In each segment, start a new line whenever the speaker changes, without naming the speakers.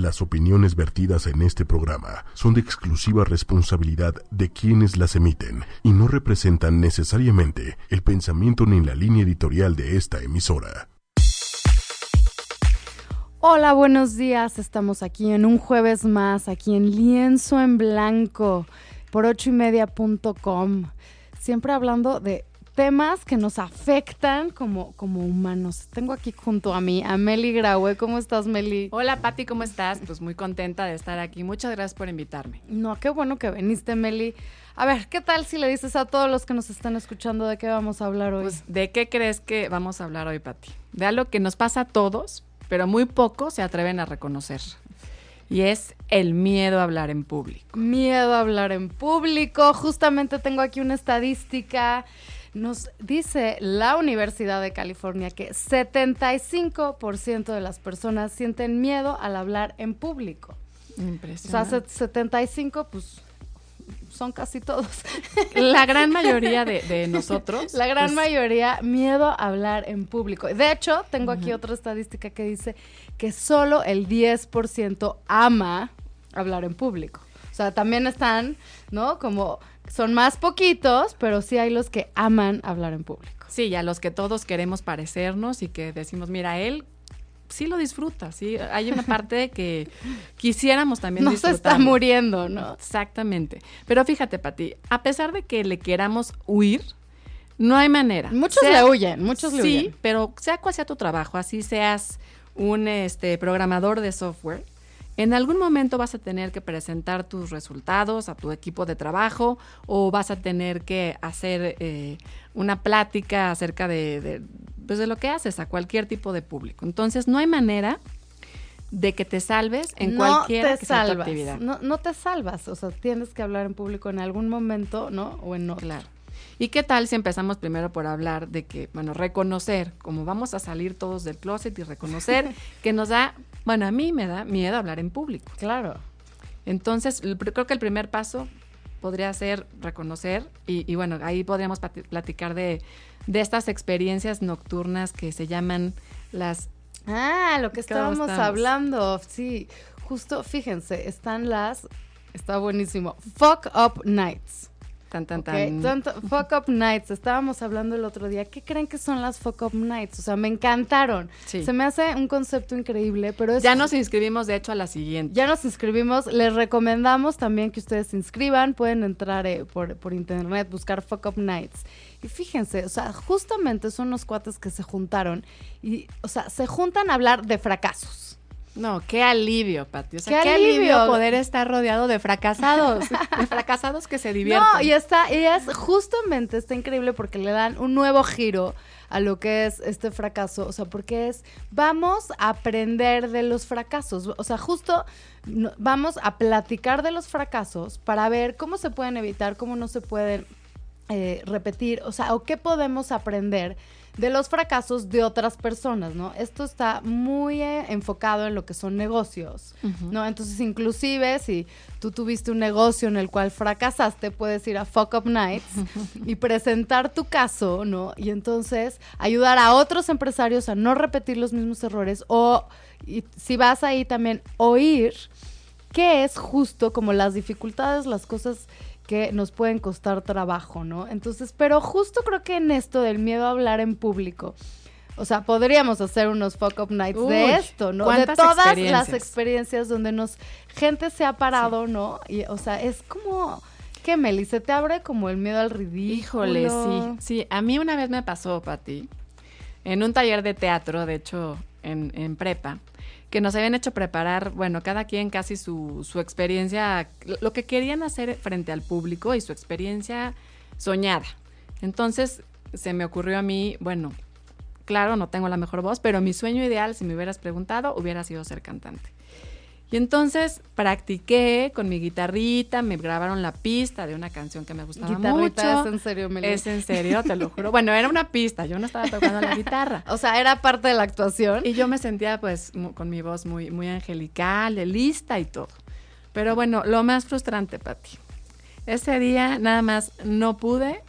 Las opiniones vertidas en este programa son de exclusiva responsabilidad de quienes las emiten y no representan necesariamente el pensamiento ni la línea editorial de esta emisora.
Hola, buenos días. Estamos aquí en un jueves más, aquí en Lienzo en Blanco, por ochoymedia.com. Siempre hablando de temas que nos afectan como, como humanos. Tengo aquí junto a mí a Meli Graue. ¿Cómo estás, Meli?
Hola, Patti, ¿cómo estás? Pues muy contenta de estar aquí. Muchas gracias por invitarme.
No, qué bueno que viniste, Meli. A ver, ¿qué tal si le dices a todos los que nos están escuchando de qué vamos a hablar hoy? Pues,
¿de qué crees que vamos a hablar hoy, Patti? De algo que nos pasa a todos, pero muy pocos se atreven a reconocer. Y es el miedo a hablar en público.
Miedo a hablar en público. Justamente tengo aquí una estadística nos dice la Universidad de California que 75% de las personas sienten miedo al hablar en público.
Impresionante.
O sea, 75, pues son casi todos.
La gran mayoría de, nosotros.
La gran pues, mayoría, miedo a hablar en público. De hecho, tengo aquí otra estadística que dice que solo el 10% ama hablar en público. O sea, también están, ¿no? Como son más poquitos, pero sí hay los que aman hablar en público.
Sí, y a los que todos queremos parecernos y que decimos, mira, él sí lo disfruta, sí. Hay una parte que quisiéramos también
no se está muriendo, ¿no?
Exactamente. Pero fíjate, Pati, a pesar de que le queramos huir, no hay manera.
Muchos le huyen, muchos le
huyen.
Sí,
pero sea cual sea tu trabajo, así seas un este, programador de software, en algún momento vas a tener que presentar tus resultados a tu equipo de trabajo o vas a tener que hacer eh, una plática acerca de, pues de lo que haces a cualquier tipo de público. Entonces, no hay manera de que te salves en cualquier actividad.
No, no te salvas, o sea, tienes que hablar en público en algún momento, ¿no? O en otro.
Claro. ¿Y qué tal si empezamos primero por hablar de que, bueno, reconocer, como vamos a salir todos del closet y reconocer que nos da bueno, a mí me da miedo hablar en público.
Claro.
Entonces, creo que el primer paso podría ser reconocer y, bueno, ahí podríamos platicar de, de, estas experiencias nocturnas que se llaman las...
Ah, lo que estábamos hablando, sí. Justo, fíjense, están las... Está buenísimo. Fuck Up Nights.
Tan, tan, tan.
fuck Up Nights. Estábamos hablando el otro día. ¿Qué creen que son las Fuck Up Nights? O sea, me encantaron. Se me hace un concepto increíble, pero es...
Ya nos inscribimos, de hecho, a la siguiente.
Ya nos inscribimos. Les recomendamos también que ustedes se inscriban. Pueden entrar eh, por, por internet, buscar Fuck Up Nights. Y fíjense, o sea, justamente son unos cuates que se juntaron y, o sea, se juntan a hablar de fracasos
no, qué alivio, Pati. O sea, qué, alivio? poder estar rodeado de fracasados, de fracasados que se divierten.
No, y está, y es justamente está increíble porque le dan un nuevo giro a lo que es este fracaso, o sea, porque es vamos a aprender de los fracasos, o sea, justo vamos a platicar de los fracasos para ver cómo se pueden evitar, cómo no se pueden eh, repetir, o sea, o qué podemos aprender de los fracasos de otras personas, ¿no? Esto está muy eh, enfocado en lo que son negocios, ¿no? Entonces, inclusive si tú tuviste un negocio en el cual fracasaste, puedes ir a Fuck Up Nights y presentar tu caso, ¿no? Y entonces ayudar a otros empresarios a no repetir los mismos errores o y si vas ahí también oír qué es justo como las dificultades, las cosas que nos pueden costar trabajo, ¿no? Entonces, pero justo creo que en esto del miedo a hablar en público, o sea, podríamos hacer unos fuck up nights de esto, ¿no? De todas las experiencias donde nos gente se ha parado, ¿no? Y o sea, es como ¿Qué, Meli? ¿Se te abre como el miedo al ridículo?
Híjole, sí. Sí, a mí una vez me pasó, Pati, en un taller de teatro, de hecho, en, en prepa que nos habían hecho preparar, bueno, cada quien casi su, su experiencia, lo que querían hacer frente al público y su experiencia soñada. Entonces se me ocurrió a mí, bueno, claro, no tengo la mejor voz, pero mi sueño ideal, si me hubieras preguntado, hubiera sido ser cantante. Y entonces practiqué con mi guitarrita, me grabaron la pista de una canción que me gustaba mucho.
¿Es en serio,
Es en serio, te lo juro. Bueno, era una pista, yo no estaba tocando la guitarra.
O sea, era parte de la actuación.
Y yo me sentía pues con mi voz muy, muy angelical, lista y todo. Pero bueno, lo más frustrante, Pati. Ese día nada más no pude,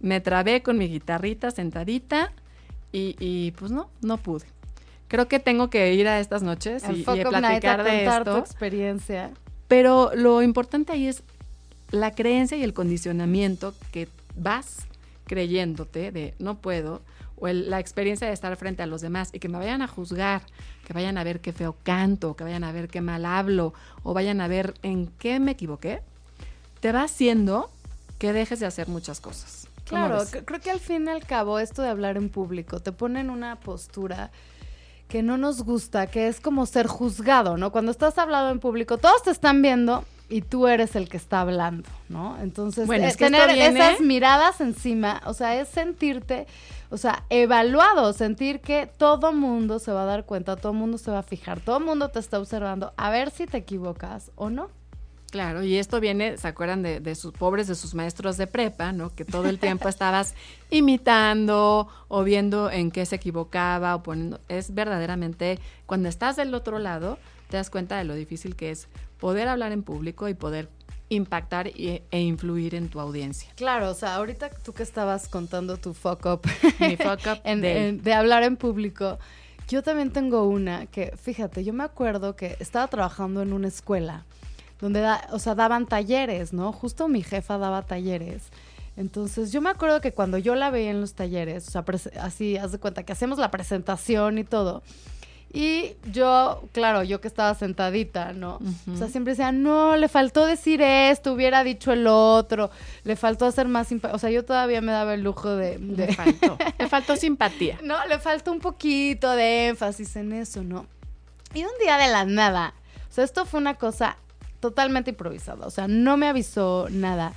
me trabé con mi guitarrita sentadita y, y pues no, no pude. Creo que tengo que ir a estas noches y, platicar de
contar tu
esto.
experiencia.
Pero lo importante ahí es la creencia y el condicionamiento que vas creyéndote de no puedo, o el- la experiencia de estar frente a los demás y que me vayan a juzgar, que vayan a ver qué feo canto, que vayan a ver qué mal hablo, o vayan a ver en qué me equivoqué, te va haciendo que dejes de hacer muchas cosas. ¿Cómo
Claro, creo que al fin y al cabo esto de hablar en público te pone en una postura que no nos gusta, que es como ser juzgado, ¿no? Cuando estás hablando en público, todos te están viendo y tú eres el que está hablando, ¿no? Entonces,
Bueno,
eh,
es que
tener
viene-
esas miradas encima, o sea, es sentirte, o sea, evaluado, sentir que todo mundo se va a dar cuenta, todo mundo se va a fijar, todo mundo te está observando, a ver si te equivocas o no.
Claro, y esto viene, ¿se acuerdan de, de sus pobres, de sus maestros de prepa, ¿no? Que todo el tiempo estabas imitando o viendo en qué se equivocaba o poniendo. Es verdaderamente, cuando estás del otro lado, te das cuenta de lo difícil que es poder hablar en público y poder impactar y- e influir en tu audiencia.
Claro, o sea, ahorita tú que estabas contando tu fuck up,
Mi fuck up
en-
day.
en- de hablar en público, yo también tengo una que, fíjate, yo me acuerdo que estaba trabajando en una escuela donde, da- o sea, daban talleres, ¿no? Justo mi jefa daba talleres. Entonces, yo me acuerdo que cuando yo la veía en los talleres, o sea, así, haz de cuenta que hacemos la presentación y todo. Y yo, claro, yo que estaba sentadita, ¿no? O sea, siempre decía, no, le faltó decir esto, hubiera dicho el otro, le faltó hacer más... impa-". O sea, yo todavía me daba el lujo de... de-
Le faltó, le faltó simpatía.
no, le falta un poquito de énfasis en eso, ¿no? Y un día de la nada, o sea, esto fue una cosa totalmente improvisada, o sea, no me avisó nada.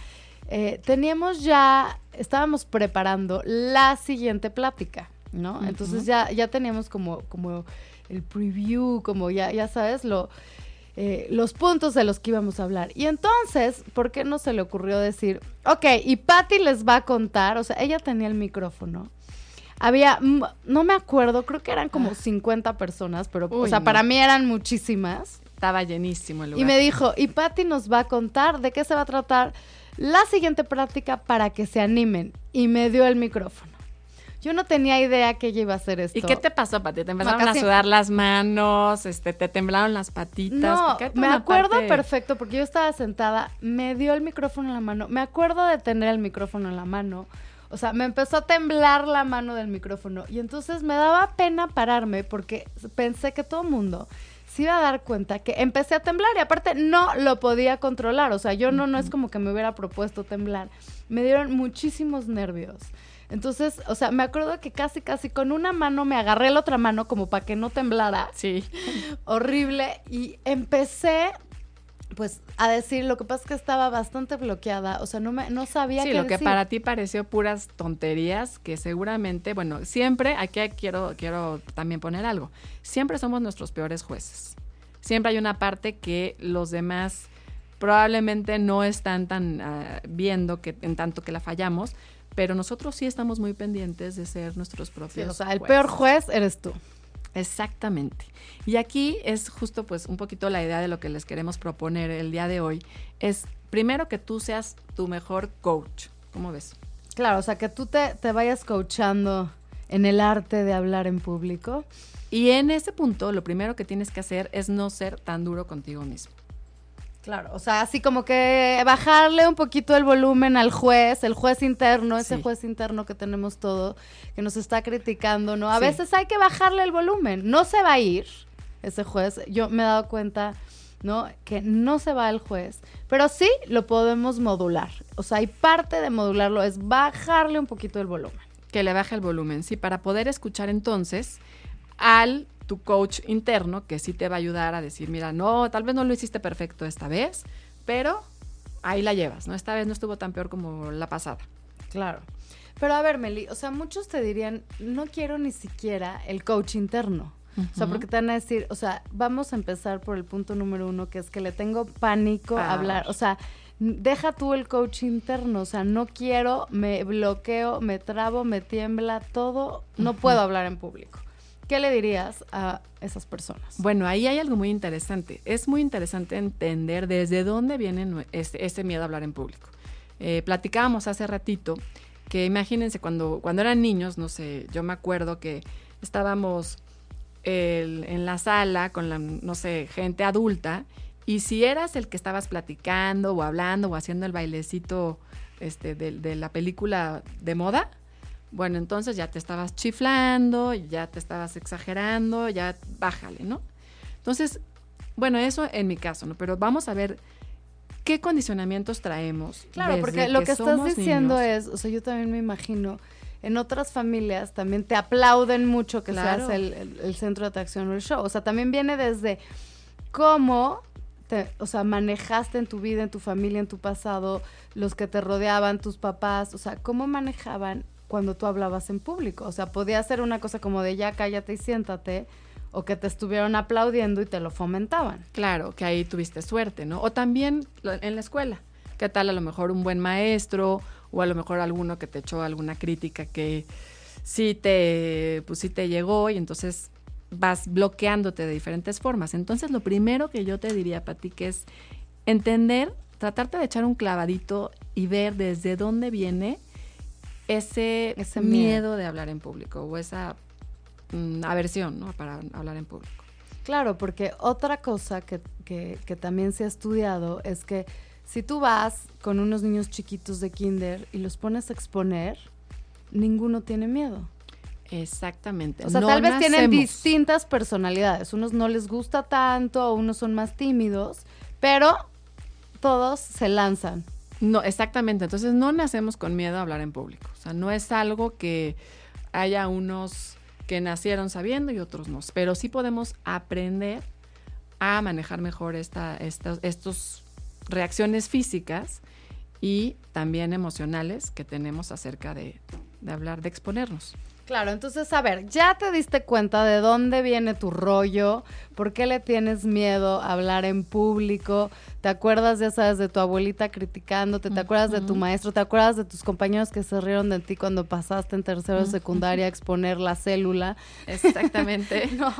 Eh, teníamos ya, estábamos preparando la siguiente plática, ¿no? Entonces ya, ya teníamos como, como el preview, como ya, ya sabes, lo, eh, los puntos de los que íbamos a hablar. Y entonces, ¿por qué no se le ocurrió decir, ok, y Patty les va a contar, o sea, ella tenía el micrófono. Había, no me acuerdo, creo que eran como 50 personas, pero, o sea,
no.
para mí eran muchísimas.
Estaba llenísimo el lugar.
Y me dijo, y Patty nos va a contar de qué se va a tratar la siguiente práctica para que se animen. Y me dio el micrófono. Yo no tenía idea que ella iba a hacer esto.
¿Y qué te pasó, Pati? ¿Te empezaron a sudar las manos? Este, ¿Te temblaron las patitas?
No, me acuerdo
parte-
perfecto porque yo estaba sentada, me dio el micrófono en la mano, me acuerdo de tener el micrófono en la mano, o sea, me empezó a temblar la mano del micrófono y entonces me daba pena pararme porque pensé que todo el mundo se iba a dar cuenta que empecé a temblar y aparte no lo podía controlar, o sea, yo no, no es como que me hubiera propuesto temblar, me dieron muchísimos nervios. Entonces, o sea, me acuerdo que casi, casi con una mano me agarré la otra mano como para que no temblara
Sí.
horrible y empecé pues a decir lo que pasa es que estaba bastante bloqueada o sea no me no sabía
Sí,
qué
lo que para ti pareció puras tonterías que seguramente, bueno, siempre, aquí quiero, quiero también poner algo, siempre somos nuestros peores jueces. Siempre hay una parte que los demás probablemente no están tan ah, viendo que en tanto que la fallamos, pero nosotros sí estamos muy pendientes de ser nuestros
Sí,
propios
o sea el
jueces.
peor juez eres tú
Exactamente. Y aquí es justo pues un poquito la idea de lo que les queremos proponer el día de hoy. Es primero que tú seas tu mejor coach. ¿Cómo ves?
claro o sea que tú te, te vayas coachando en el arte de hablar en público
Y en ese punto lo primero que tienes que hacer es no ser tan duro contigo mismo.
Claro o sea así como que bajarle un poquito el volumen al juez el juez interno ese
Sí.
juez interno que tenemos todo que nos está criticando no a
Sí.
veces hay que bajarle el volumen no se va a ir ese juez yo me he dado cuenta ¿no? Que no se va el juez, pero sí lo podemos modular. O sea, y parte de modularlo es bajarle un poquito el volumen.
Que le baje el volumen, sí, para poder escuchar entonces al tu coach interno que sí te va a ayudar a decir, mira, no, tal vez no lo hiciste perfecto esta vez, pero ahí la llevas, ¿no? Esta vez no estuvo tan peor como la pasada.
Claro. Pero a ver, Meli, o sea, muchos te dirían, no quiero ni siquiera el coach interno. O sea, porque te van a decir, o sea, vamos a empezar por el punto número uno, que es que le tengo pánico a hablar. O sea, deja tú el coach interno. O sea, no quiero, me bloqueo, me trabo, me tiembla, todo. No puedo hablar en público. ¿Qué le dirías a esas personas?
Bueno, ahí hay algo muy interesante. Es muy interesante entender desde dónde viene este, este miedo a hablar en público. Eh, platicábamos hace ratito que imagínense cuando, cuando eran niños, no sé, yo me acuerdo que estábamos en la sala con la, no sé, gente adulta, y si eras el que estabas platicando o hablando o haciendo el bailecito este, de, la película de moda, bueno, entonces ya te estabas chiflando, ya te estabas exagerando, ya bájale, ¿no? Entonces, bueno, eso en mi caso, ¿no? Pero vamos a ver qué condicionamientos traemos.
Claro, porque lo que, estás diciendo es, o sea, yo también me imagino en otras familias también te aplauden mucho que seas el, centro de atracción o el show. O sea, también viene desde cómo te, o sea, manejaste en tu vida, en tu familia, en tu pasado, los que te rodeaban, tus papás, o sea, cómo manejaban cuando tú hablabas en público. O sea, podía ser una cosa como de ya cállate y siéntate, o que te estuvieron aplaudiendo y te lo fomentaban.
Claro, que ahí tuviste suerte, ¿no? O también en la escuela. ¿Qué tal a lo mejor un buen maestro o a lo mejor alguno que te echó alguna crítica que sí te, pues sí te llegó y entonces vas bloqueándote de diferentes formas. Entonces lo primero que yo te diría, Pati, que es entender, tratarte de echar un clavadito y ver desde dónde viene ese, ese miedo. de hablar en público o esa mm, aversión ¿no? para hablar en público.
Claro, porque otra cosa que, que, que también se ha estudiado es que si tú vas con unos niños chiquitos de kinder y los pones a exponer, ninguno tiene miedo.
Exactamente.
O sea, tal vez tienen distintas personalidades. Unos no les gusta tanto, unos son más tímidos, pero todos se lanzan.
No, exactamente. Entonces no nacemos con miedo a hablar en público. O sea, no es algo que haya unos que nacieron sabiendo y otros no. Pero sí podemos aprender a manejar mejor esta, estos reacciones físicas y también emocionales que tenemos acerca de, hablar, de exponernos.
Claro, entonces, a ver, ya te diste cuenta de dónde viene tu rollo, por qué le tienes miedo a hablar en público, te acuerdas, ya sabes, de tu abuelita criticándote, te acuerdas de tu maestro, te acuerdas de tus compañeros que se rieron de ti cuando pasaste en tercero de secundaria a exponer la célula.
Exactamente.
¿No?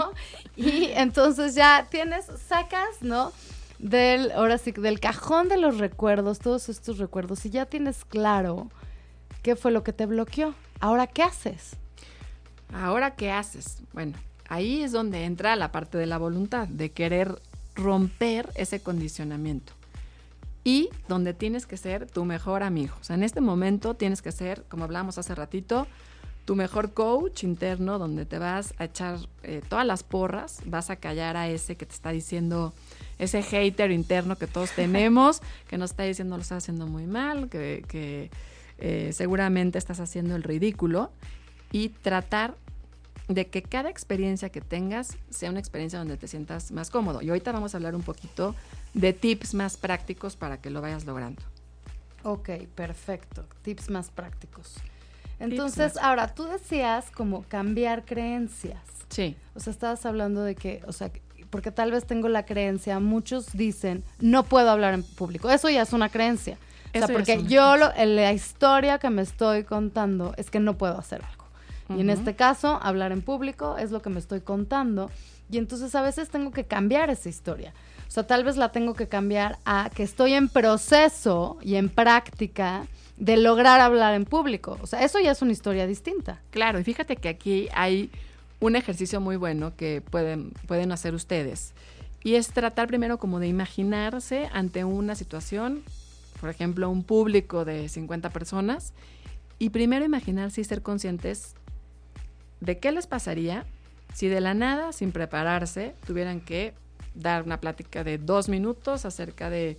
Y entonces ya tienes, sacas, ¿no? del, ahora sí, del cajón de los recuerdos, todos estos recuerdos, y ya tienes claro qué fue lo que te bloqueó. Ahora, ¿qué haces?
Ahora, ¿qué haces? Bueno, ahí es donde entra la parte de la voluntad, de querer romper ese condicionamiento. Y donde tienes que ser tu mejor amigo. O sea, en este momento tienes que ser, como hablábamos hace ratito, tu mejor coach interno, donde te vas a echar eh, todas las porras, vas a callar a ese que te está diciendo, ese hater interno que todos tenemos, que nos está diciendo lo estás haciendo muy mal, que, eh, seguramente estás haciendo el ridículo, y tratar de que cada experiencia que tengas sea una experiencia donde te sientas más cómodo. Y ahorita vamos a hablar un poquito de tips más prácticos para que lo vayas logrando.
Ok, perfecto. Tips más prácticos. Entonces, ahora, tú decías como cambiar creencias.
Sí.
O sea, estabas hablando de que, o sea, porque tal vez tengo la creencia, muchos dicen, no puedo hablar en público. Eso ya es una creencia. o sea, porque yo, lo, la historia que me estoy contando es que no puedo hacer algo. Y en este caso, hablar en público es lo que me estoy contando. Y entonces a veces tengo que cambiar esa historia. O sea, tal vez la tengo que cambiar a que estoy en proceso y en práctica de lograr hablar en público. O sea, eso ya es una historia distinta.
Claro, y fíjate que aquí hay un ejercicio muy bueno que pueden, pueden hacer ustedes. Y es tratar primero como de imaginarse ante una situación, por ejemplo, un público de 50 personas, y primero imaginarse y ser conscientes de qué les pasaría si de la nada, sin prepararse, tuvieran que dar una plática de dos minutos acerca de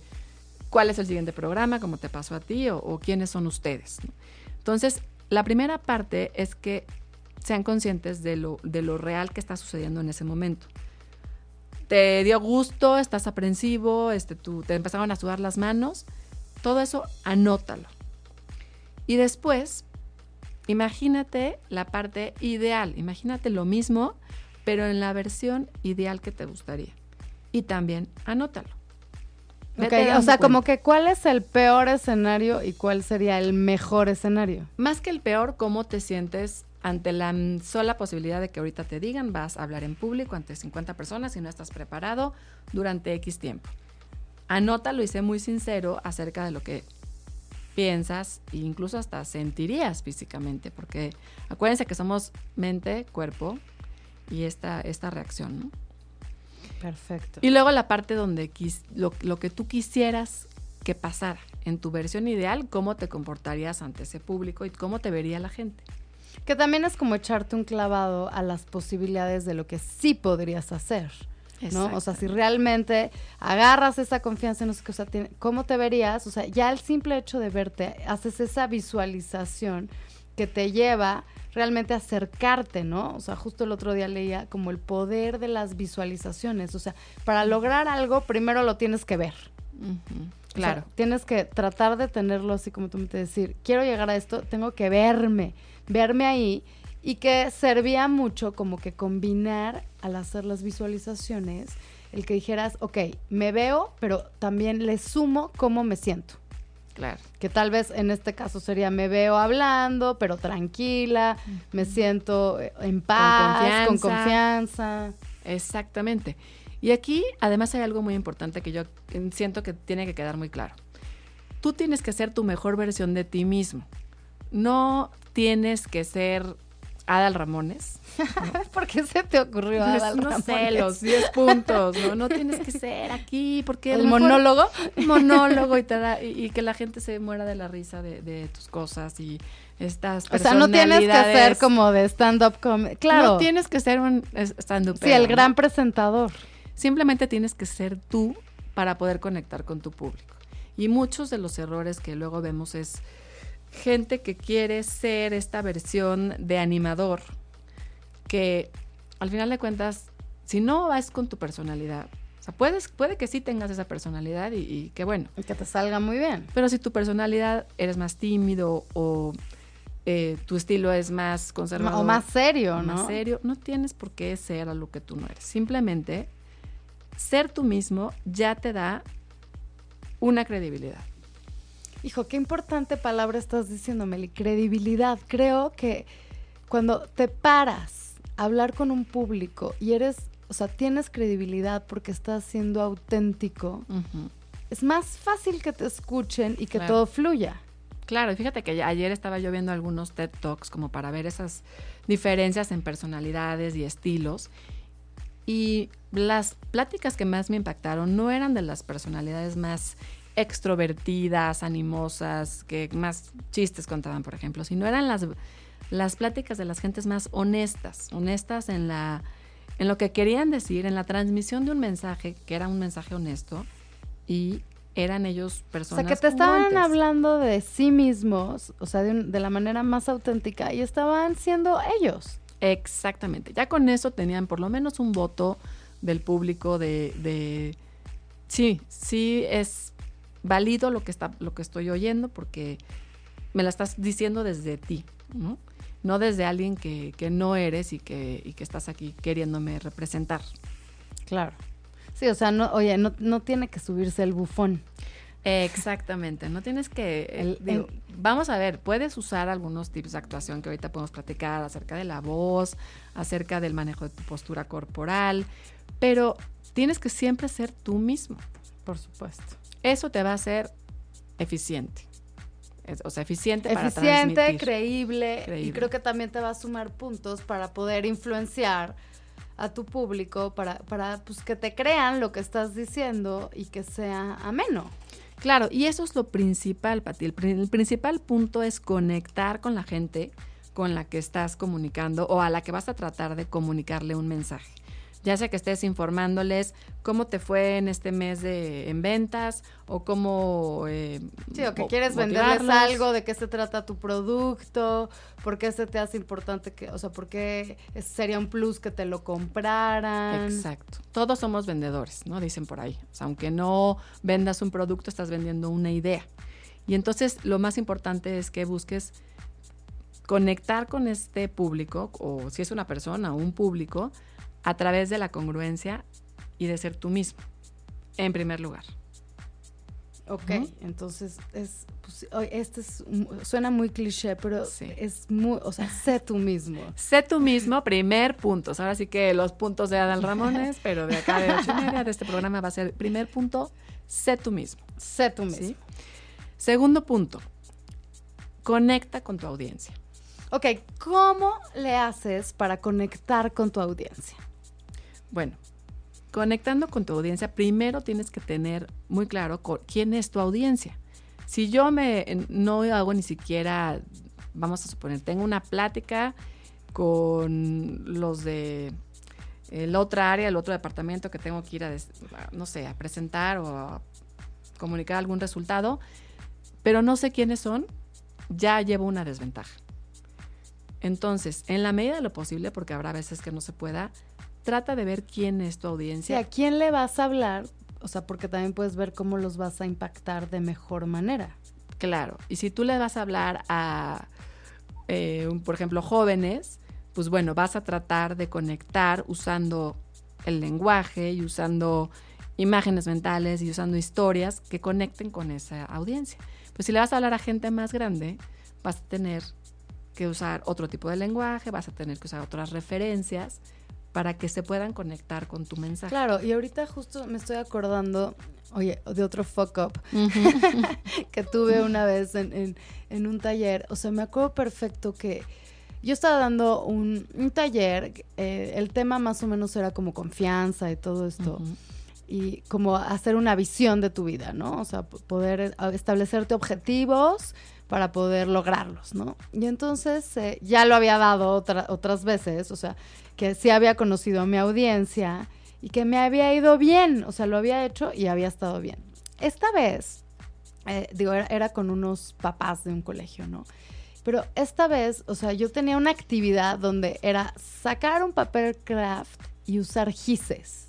cuál es el siguiente programa, cómo te pasó a ti o, quiénes son ustedes. Entonces, la primera parte es que sean conscientes de lo, de lo real que está sucediendo en ese momento. Te dio gusto, estás aprensivo, este, tú, te empezaron a sudar las manos, todo eso anótalo. Y después, imagínate la parte ideal, imagínate lo mismo, pero en la versión ideal que te gustaría. Y también anótalo
o sea, como que cuál es el peor escenario y cuál sería el mejor escenario.
Más que el peor, ¿cómo te sientes ante la sola posibilidad de que ahorita te digan vas a hablar en público ante 50 personas y no estás preparado durante X tiempo? Anótalo y sé muy sincero acerca de lo que piensas e incluso hasta sentirías físicamente, porque acuérdense que somos mente, cuerpo y esta, esta reacción, ¿no?
Perfecto.
Y luego la parte donde quis- lo, lo que tú quisieras que pasara en tu versión ideal, cómo te comportarías ante ese público y cómo te vería la gente.
Que también es como echarte un clavado a las posibilidades de lo que sí podrías hacer. ¿No? O sea, si realmente agarras esa confianza, no sé qué, o sea, tiene- ¿cómo te verías? O sea, ya el simple hecho de verte, haces esa visualización que te lleva realmente a acercarte, ¿no? O sea, justo el otro día leía como el poder de las visualizaciones. O sea, para lograr algo, primero lo tienes que ver.
Ujú,
O sea,
Claro.
tienes que tratar de tenerlo así como tú me te decir, quiero llegar a esto, tengo que verme, verme ahí y que servía mucho como que combinar al hacer las visualizaciones, el que dijeras, ok, me veo, pero también le sumo cómo me siento.
claro.
Que tal vez en este caso sería me veo hablando, pero tranquila, me siento eh, en paz, con
confianza.
confianza.
Exactamente. Y aquí además hay algo muy importante que yo eh, siento que tiene que quedar muy claro. Tú tienes que ser tu mejor versión de ti mismo. No tienes que ser Adal Ramones.
¿Por qué se te ocurrió
Pues,
Adal
no sé,
Ramones?
los 10 puntos, ¿no? No tienes que ser aquí porque
el monólogo?
monólogo y, te da, y, y que la gente se muera de la risa de, de tus cosas y estas
O sea, no tienes que ser como de stand-up comedy. Claro.
No tienes que ser un stand-up.
sí, el gran presentador.
Simplemente tienes que ser tú para poder conectar con tu público. Y muchos de los errores que luego vemos es gente que quiere ser esta versión de animador que al final de cuentas, si no vas con tu personalidad, o sea, puedes, puede que sí tengas esa personalidad y, y que bueno,
Y que te salga muy bien.
pero si tu personalidad eres más tímido o eh, tu estilo es más conservador
O más serio, ¿no?
más serio, no tienes por qué ser a lo que tú no eres. Simplemente ser tú mismo ya te da una credibilidad.
Hijo, qué importante palabra estás diciendo, Meli. Credibilidad. Creo que cuando te paras a hablar con un público y eres, o sea, tienes credibilidad porque estás siendo auténtico, es más fácil que te escuchen y que
Claro.
todo fluya.
Claro, y fíjate que ayer estaba yo viendo algunos TED Talks como para ver esas diferencias en personalidades y estilos. Y las pláticas que más me impactaron no eran de las personalidades más extrovertidas, animosas, que más chistes contaban, por ejemplo, sino eran las, las pláticas de las gentes más honestas, honestas en la en lo que querían decir, en la transmisión de un mensaje que era un mensaje honesto y eran ellos
O
personas
sea, que te estaban hablando de sí mismos, o sea, de, un- de la manera más auténtica y estaban siendo ellos.
Exactamente. Ya con eso tenían por lo menos un voto del público de, de sí, sí es válido lo que está, lo que estoy oyendo porque me la estás diciendo desde ti, ¿no? No desde alguien que, que no eres y que, y que estás aquí queriéndome representar.
Claro. Sí, o sea, no, oye, no, no tiene que subirse el bufón.
Exactamente, no tienes que...
El-
digo,
en-
vamos a ver, puedes usar algunos tips de actuación que ahorita podemos platicar acerca de la voz, acerca del manejo de tu postura corporal, pero tienes que siempre ser tú mismo.
Por supuesto.
Eso te va a hacer eficiente. O sea, eficiente, para
Eficiente,
transmitir.
creíble, y
Creíble.
creo que también te va a sumar puntos para poder influenciar a tu público, para, para pues, que te crean lo que estás diciendo y que sea ameno.
Claro, y eso es lo principal, Pati. El principal punto es conectar con la gente con la que estás comunicando o a la que vas a tratar de comunicarle un mensaje. Ya sea que estés informándoles cómo te fue en este mes de en ventas o cómo eh,
Sí, o que
mo-
quieres venderles
motivarlos.
algo, de qué se trata tu producto, por qué se te hace importante que, o sea, por qué sería un plus que te lo compraran.
Exacto. Todos somos vendedores, ¿no? Dicen por ahí. O sea, aunque no vendas un producto, estás vendiendo una idea. Y entonces lo más importante es que busques conectar con este público, o si es una persona o un público, a través de la congruencia y de ser tú mismo, en primer lugar.
Ok, entonces es, pues, este es, suena muy cliché, pero
Sí.
es muy, o sea, sé tú mismo.
Sé tú mismo, primer punto. Ahora sí que los puntos de Adal Ramones, pero de acá de ocho y media de este programa va a ser primer punto, sé tú mismo.
Sé tú mismo.
¿sí? Segundo punto, conecta con tu audiencia.
Ok, ¿cómo le haces para conectar con tu audiencia?
Bueno, conectando con tu audiencia, primero tienes que tener muy claro quién es tu audiencia. Si yo me no hago ni siquiera, vamos a suponer, tengo una plática con los de la otra área, el otro departamento que tengo que ir a, no sé, a presentar o a comunicar algún resultado, pero no sé quiénes son, ya llevo una desventaja. Entonces, en la medida de lo posible, porque habrá veces que no se pueda, trata de ver quién es tu audiencia.
¿Y a quién le vas a hablar? O sea, porque también puedes ver cómo los vas a impactar de mejor manera.
Claro, y si tú le vas a hablar a, eh, por ejemplo, jóvenes, pues bueno, vas a tratar de conectar usando el lenguaje y usando imágenes mentales y usando historias que conecten con esa audiencia. Pues si le vas a hablar a gente más grande, vas a tener que usar otro tipo de lenguaje, vas a tener que usar otras referencias para que se puedan conectar con tu mensaje.
Claro, y ahorita justo me estoy acordando, oye, de otro fuck up que tuve una vez en, un taller. O sea, me acuerdo perfecto que yo estaba dando un, taller, eh, el tema más o menos era como confianza y todo esto. Y como hacer una visión de tu vida, ¿no? O sea, poder eh, establecerte objetivos para poder lograrlos, ¿no? Y entonces eh, ya lo había dado otras veces, o sea, que sí había conocido a mi audiencia y que me había ido bien, o sea, lo había hecho y había estado bien. Esta vez, eh, digo, era, con unos papás de un colegio, ¿no? Pero esta vez, o sea, yo tenía una actividad donde era sacar un papel craft y usar gises.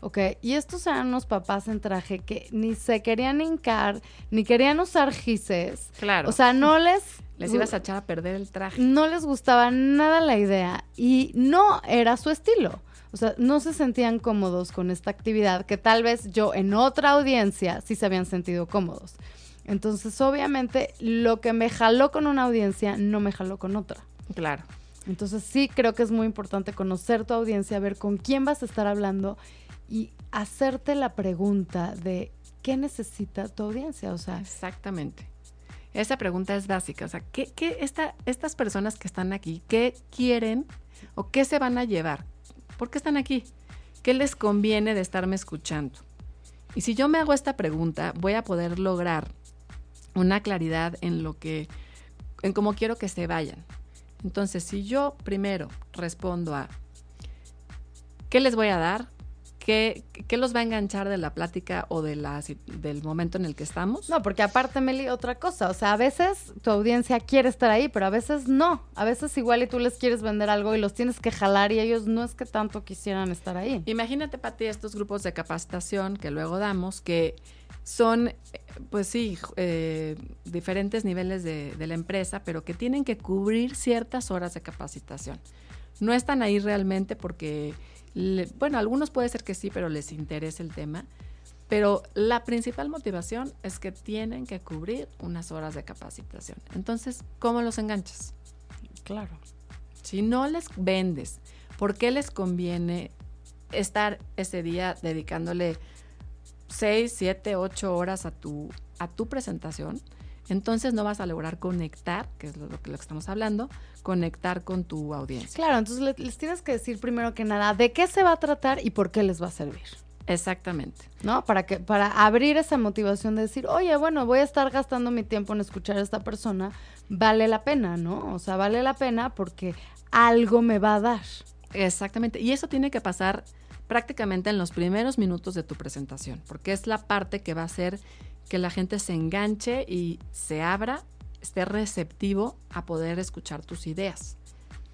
Ok, y estos eran unos papás en traje que ni se querían hincar, ni querían usar gises.
Claro.
O sea, no les...
Les ibas a echar a perder el traje.
No les gustaba nada la idea y no era su estilo. O sea, no se sentían cómodos con esta actividad que tal vez yo en otra audiencia sí se habían sentido cómodos. Entonces, obviamente, lo que me jaló con una audiencia no me jaló con otra.
Claro.
Entonces sí creo que es muy importante conocer tu audiencia, ver con quién vas a estar hablando y hacerte la pregunta de qué necesita tu audiencia. O sea,
exactamente. Esa pregunta es básica. O sea, ¿qué, qué estas personas que están aquí, qué quieren o qué se van a llevar? ¿Por qué están aquí? ¿Qué les conviene de estarme escuchando? Y si yo me hago esta pregunta, voy a poder lograr una claridad en lo que, en cómo quiero que se vayan. Entonces, si yo primero respondo a ¿qué les voy a dar? ¿Qué, ¿Qué, los va a enganchar de la plática o de la, del momento en el que estamos?
No, porque aparte, Meli, otra cosa. O sea, a veces tu audiencia quiere estar ahí, pero a veces no. A veces igual y tú les quieres vender algo y los tienes que jalar y ellos no es que tanto quisieran estar ahí.
Imagínate, Pati, estos grupos de capacitación que luego damos, que son, pues sí, eh, diferentes niveles de, la empresa, pero que tienen que cubrir ciertas horas de capacitación. No están ahí realmente porque, bueno, algunos puede ser que sí, pero les interesa el tema. Pero la principal motivación es que tienen que cubrir unas horas de capacitación. Entonces, ¿cómo los enganchas?
Claro.
Si no les vendes, ¿por qué les conviene estar ese día dedicándole 6, 7, 8 horas a tu, a tu presentación, entonces no vas a lograr conectar, que es lo, que, lo que estamos hablando, conectar con tu audiencia.
Claro, entonces les, tienes que decir primero que nada de qué se va a tratar y por qué les va a servir.
Exactamente.
¿No? Para que, para abrir esa motivación de decir, oye, bueno, voy a estar gastando mi tiempo en escuchar a esta persona, vale la pena, ¿no? O sea, vale la pena porque algo me va a dar.
Exactamente. Y eso tiene que pasar prácticamente en los primeros minutos de tu presentación, porque es la parte que va a hacer que la gente se enganche y se abra, esté receptivo a poder escuchar tus ideas.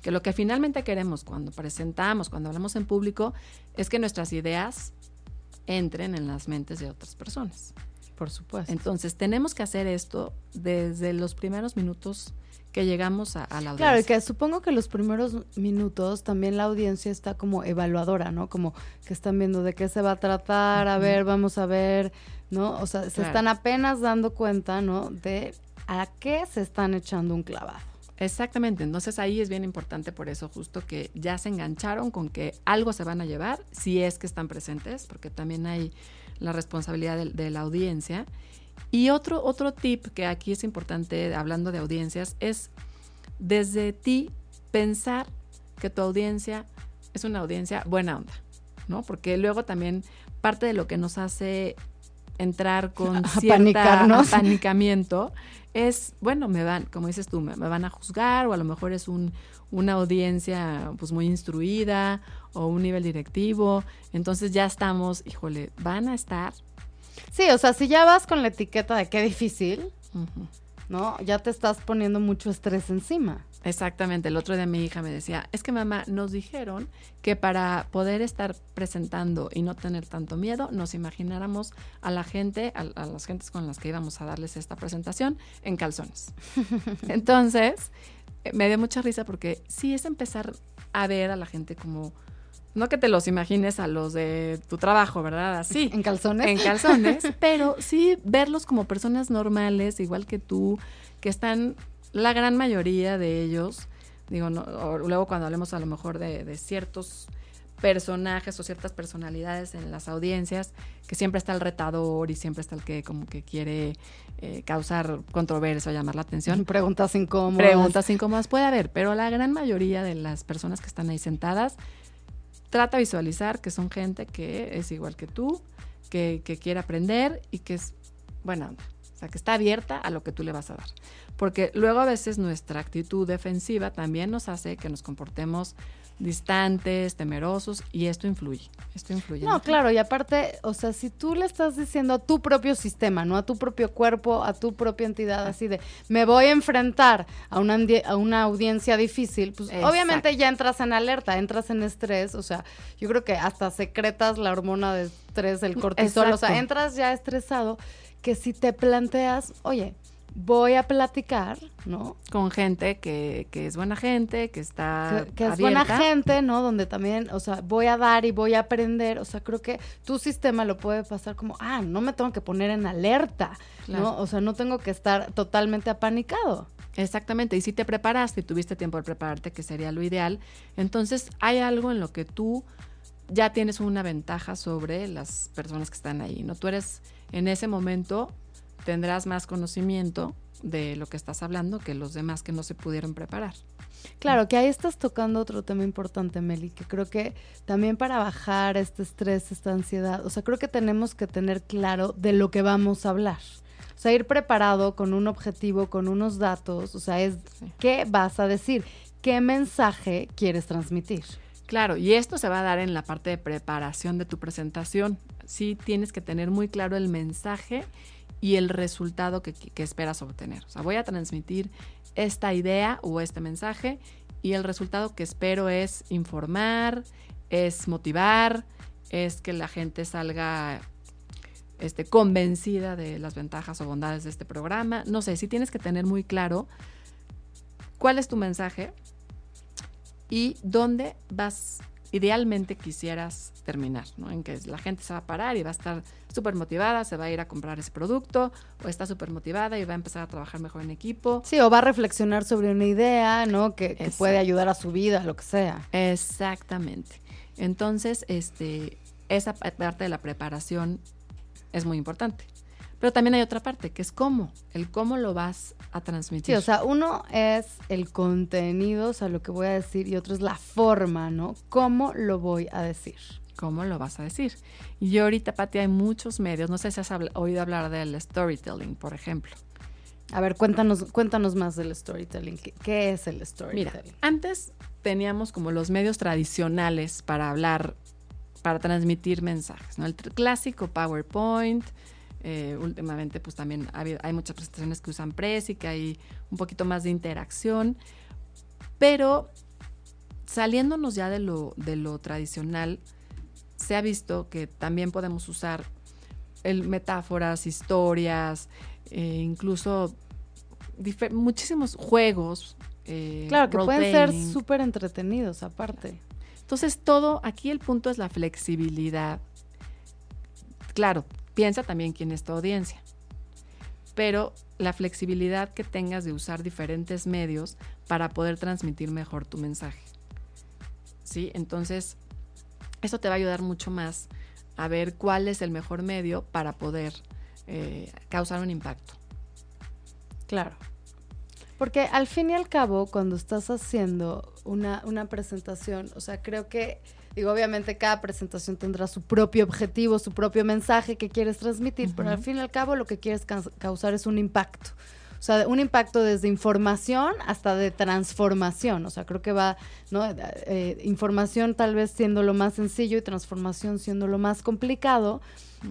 Que lo que finalmente queremos cuando presentamos, cuando hablamos en público, es que nuestras ideas entren en las mentes de otras personas.
Por supuesto.
Entonces, tenemos que hacer esto desde los primeros minutos que llegamos a, la audiencia.
Claro, y que supongo que los primeros minutos también la audiencia está como evaluadora, ¿no? Como que están viendo de qué se va a tratar, a ver, vamos a ver, ¿no? O sea, se están apenas dando cuenta, ¿no? De a qué se están echando un clavado.
Exactamente, entonces ahí es bien importante por eso justo que ya se engancharon con que algo se van a llevar, si es que están presentes, porque también hay la responsabilidad de la audiencia y otro, otro tip que aquí es importante, hablando de audiencias, es desde ti pensar que tu audiencia es una audiencia buena onda, ¿no? Porque luego también parte de lo que nos hace entrar con cierta apanicamiento es, bueno, me van, como dices tú, me, van a juzgar o a lo mejor es un, una audiencia pues muy instruida o un nivel directivo, entonces ya estamos, híjole, van a estar.
Sí, o sea, si ya vas con la etiqueta de qué difícil, ¿no? Ya te estás poniendo mucho estrés encima.
Exactamente, el otro día mi hija me decía, es que mamá, nos dijeron que para poder estar presentando y no tener tanto miedo, nos imagináramos a la gente, a, las gentes con las que íbamos a darles esta presentación en calzones. Entonces, eh, me dio mucha risa porque sí es empezar a ver a la gente como, no que te los imagines a los de tu trabajo, ¿verdad? Así.
En calzones.
En calzones, pero sí verlos como personas normales, igual que tú, que están la gran mayoría de ellos, digo, luego cuando hablemos a lo mejor de, ciertos personajes o ciertas personalidades en las audiencias, que siempre está el retador y siempre está el que como que quiere eh, causar controversia o llamar la atención.
Preguntas incómodas.
Preguntas incómodas puede haber, pero la gran mayoría de las personas que están ahí sentadas trata de visualizar que son gente que es igual que tú, que, que quiere aprender y que es buena onda que está abierta a lo que tú le vas a dar. Porque luego a veces nuestra actitud defensiva también nos hace que nos comportemos distantes, temerosos, y esto influye. Esto influye.
No, claro, y aparte, o sea, si tú le estás diciendo a tu propio sistema, no a tu propio cuerpo, a tu propia entidad, así de, me voy a enfrentar a una, a una audiencia difícil, pues obviamente ya entras en alerta, entras en estrés, o sea, yo creo que hasta secretas la hormona de estrés, el cortisol, o sea, entras ya estresado que si te planteas, oye, voy a platicar, ¿no?
Con gente que, que es buena gente, que está.
Que, es buena gente, ¿no? Donde también, o sea, voy a dar y voy a aprender. O sea, creo que tu sistema lo puede pasar como, ah, no me tengo que poner en alerta, ¿no? O sea, no tengo que estar totalmente apanicado.
Exactamente, y si te preparaste y tuviste tiempo de prepararte, que sería lo ideal, entonces hay algo en lo que tú ya tienes una ventaja sobre las personas que están ahí, ¿no? Tú eres en ese momento tendrás más conocimiento de lo que estás hablando que los demás que no se pudieron preparar.
Claro, que ahí estás tocando otro tema importante, Meli, que creo que también para bajar este estrés, esta ansiedad, o sea, creo que tenemos que tener claro de lo que vamos a hablar. O sea, ir preparado con un objetivo, con unos datos, o sea, es qué vas a decir, qué mensaje quieres transmitir.
Claro, y esto se va a dar en la parte de preparación de tu presentación sí tienes que tener muy claro el mensaje y el resultado que, esperas obtener. O sea, voy a transmitir esta idea o este mensaje y el resultado que espero es informar, es motivar, es que la gente salga este, convencida de las ventajas o bondades de este programa. No sé, sí tienes que tener muy claro cuál es tu mensaje y dónde vas idealmente quisieras terminar, ¿no? En que la gente se va a parar y va a estar súper motivada, se va a ir a comprar ese producto, o está súper motivada y va a empezar a trabajar mejor en equipo.
Sí, o va a reflexionar sobre una idea, ¿no? Que, que puede ayudar a su vida, lo que sea.
Exactamente. Entonces, este, esa parte de la preparación es muy importante. Pero también hay otra parte, que es cómo, el cómo lo vas a transmitir.
Sí, o sea, uno es el contenido, o sea, lo que voy a decir, y otro es la forma, ¿no? ¿Cómo lo voy a decir?
¿Cómo lo vas a decir? Y ahorita, Pati, hay muchos medios, no sé si has oído hablar del storytelling, por ejemplo.
A ver, cuéntanos, cuéntanos más del storytelling. ¿Qué, es el storytelling?
Mira, antes teníamos como los medios tradicionales para hablar, para transmitir mensajes, ¿no? El clásico PowerPoint, eh, últimamente pues también hay muchas presentaciones que usan Press y que hay un poquito más de interacción, pero saliéndonos ya de lo, de lo tradicional, se ha visto que también podemos usar el, metáforas, historias, eh, incluso muchísimos juegos.
Eh, claro, que pueden ser súper entretenidos aparte.
Entonces todo, aquí el punto es la flexibilidad. Claro, Piensa también quién es tu audiencia. Pero la flexibilidad que tengas de usar diferentes medios para poder transmitir mejor tu mensaje. ¿Sí? Entonces, eso te va a ayudar mucho más a ver cuál es el mejor medio para poder eh, causar un impacto.
Claro. Porque al fin y al cabo, cuando estás haciendo una, una presentación, o sea, creo que, digo, obviamente cada presentación tendrá su propio objetivo, su propio mensaje que quieres transmitir, pero al fin y al cabo lo que quieres causar es un impacto. O sea, un impacto desde información hasta de transformación. O sea, creo que va, ¿no? Eh, información tal vez siendo lo más sencillo y transformación siendo lo más complicado,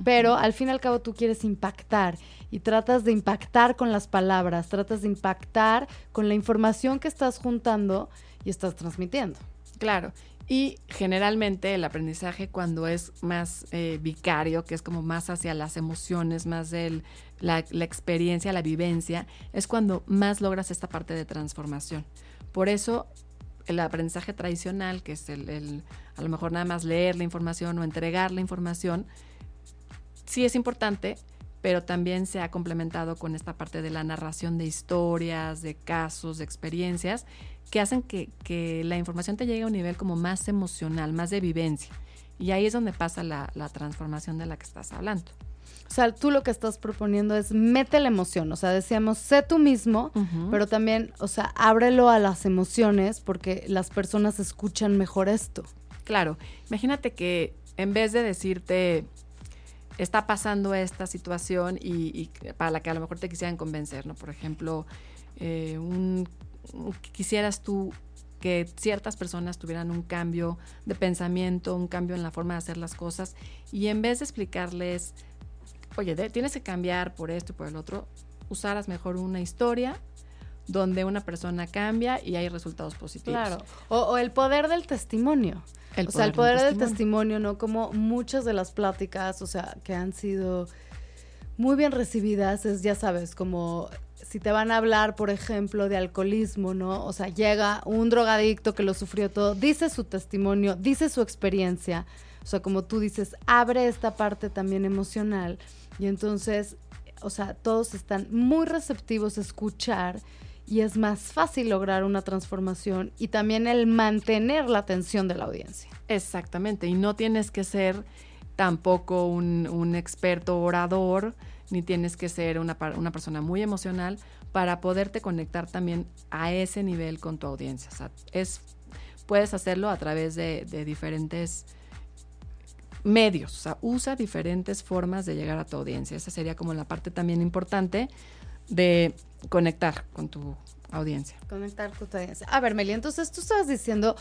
pero al fin y al cabo tú quieres impactar y tratas de impactar con las palabras, tratas de impactar con la información que estás juntando y estás transmitiendo.
Claro. Y generalmente el aprendizaje cuando es más eh, vicario, que es como más hacia las emociones, más de la, experiencia, la vivencia, es cuando más logras esta parte de transformación. Por eso el aprendizaje tradicional, que es el, a lo mejor nada más leer la información o entregar la información, sí es importante, pero también se ha complementado con esta parte de la narración de historias, de casos, de experiencias, que hacen que, la información te llegue a un nivel como más emocional, más de vivencia. Y ahí es donde pasa la, transformación de la que estás hablando.
O sea, tú lo que estás proponiendo es mete la emoción. O sea, decíamos, sé tú mismo, pero también, o sea, ábrelo a las emociones porque las personas escuchan mejor esto.
Claro. Imagínate que en vez de decirte, está pasando esta situación y, para la que a lo mejor te quisieran convencer, ¿no? Por ejemplo, eh, un quisieras tú que ciertas personas tuvieran un cambio de pensamiento, un cambio en la forma de hacer las cosas, y en vez de explicarles, oye, tienes que cambiar por esto y por el otro, usaras mejor una historia donde una persona cambia y hay resultados positivos.
Claro. O, el poder del testimonio. o sea, el poder del testimonio, ¿no? Como muchas de las pláticas, o sea, que han sido muy bien recibidas, es, ya sabes, como si te van a hablar, por ejemplo, de alcoholismo, ¿no? O sea, llega un drogadicto que lo sufrió todo, dice su testimonio, dice su experiencia, o sea, como tú dices, abre esta parte también emocional y entonces, o sea, todos están muy receptivos a escuchar y es más fácil lograr una transformación y también el mantener la atención de la audiencia.
Exactamente, y no tienes que ser tampoco un, un experto orador, ni tienes que ser una, una persona muy emocional para poderte conectar también a ese nivel con tu audiencia. O sea, es, puedes hacerlo a través de, de diferentes medios, o sea, usa diferentes formas de llegar a tu audiencia. Esa sería como la parte también importante de conectar con tu audiencia.
Conectar con tu audiencia. A ver, Meli, entonces tú estabas diciendo,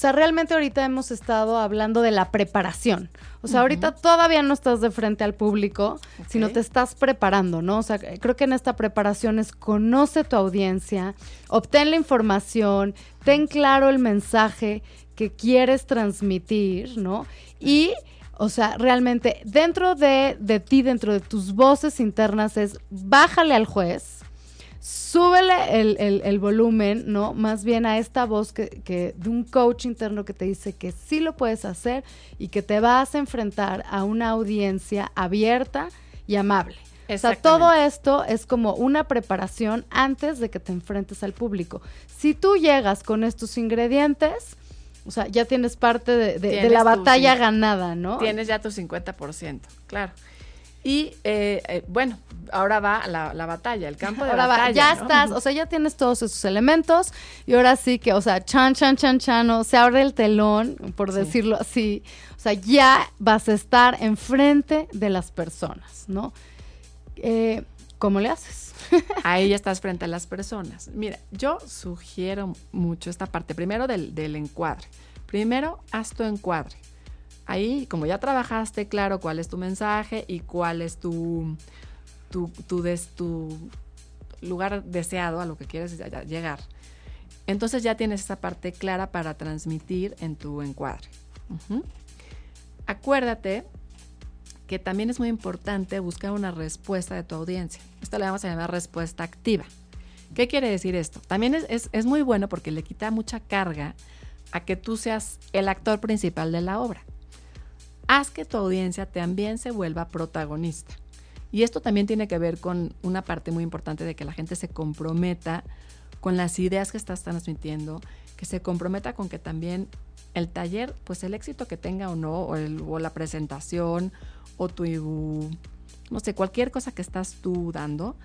sea, realmente ahorita hemos estado hablando de la preparación. O sea, ahorita todavía no estás de frente al público, sino te estás preparando, ¿no? O sea, creo que en esta preparación es conoce tu audiencia, obtén la información, ten claro el mensaje que quieres transmitir, ¿no? Y o sea, realmente dentro de, de, ti, dentro de tus voces internas es bájale al juez, súbele el, volumen, ¿no? Más bien a esta voz que, de un coach interno que te dice que sí lo puedes hacer y que te vas a enfrentar a una audiencia abierta y amable. O sea, todo esto es como una preparación antes de que te enfrentes al público. Si tú llegas con estos ingredientes, o sea, ya tienes parte de, la batalla ganada, ¿no?
Tienes ya tu 50%, claro. Y eh, eh, bueno, ahora va la, la, batalla, el campo de ahora batalla.
ya estás, o sea, ya tienes todos esos elementos y ahora sí que, o sea, chan, chan, chan, chan, se abre el telón, por decirlo así. O sea, ya vas a estar enfrente de las personas, ¿no? Eh, ¿Cómo le haces?
Ahí ya estás frente a las personas. Mira, yo sugiero mucho esta parte, primero del, del encuadre. Primero, haz tu encuadre ahí, como ya trabajaste, claro, cuál es tu mensaje y cuál es tu, lugar deseado a lo que quieres llegar. Entonces ya tienes esa parte clara para transmitir en tu encuadre. Acuérdate que también es muy importante buscar una respuesta de tu audiencia. Esto le vamos a llamar respuesta activa. ¿Qué quiere decir esto? También es muy bueno porque le quita mucha carga a que tú seas el actor principal de la obra haz que tu audiencia también se vuelva protagonista. Y esto también tiene que ver con una parte muy importante de que la gente se comprometa con las ideas que estás transmitiendo, que se comprometa con que también el taller, pues el éxito que tenga o no, o, la presentación, o tu, no sé, cualquier cosa que estás tú dando,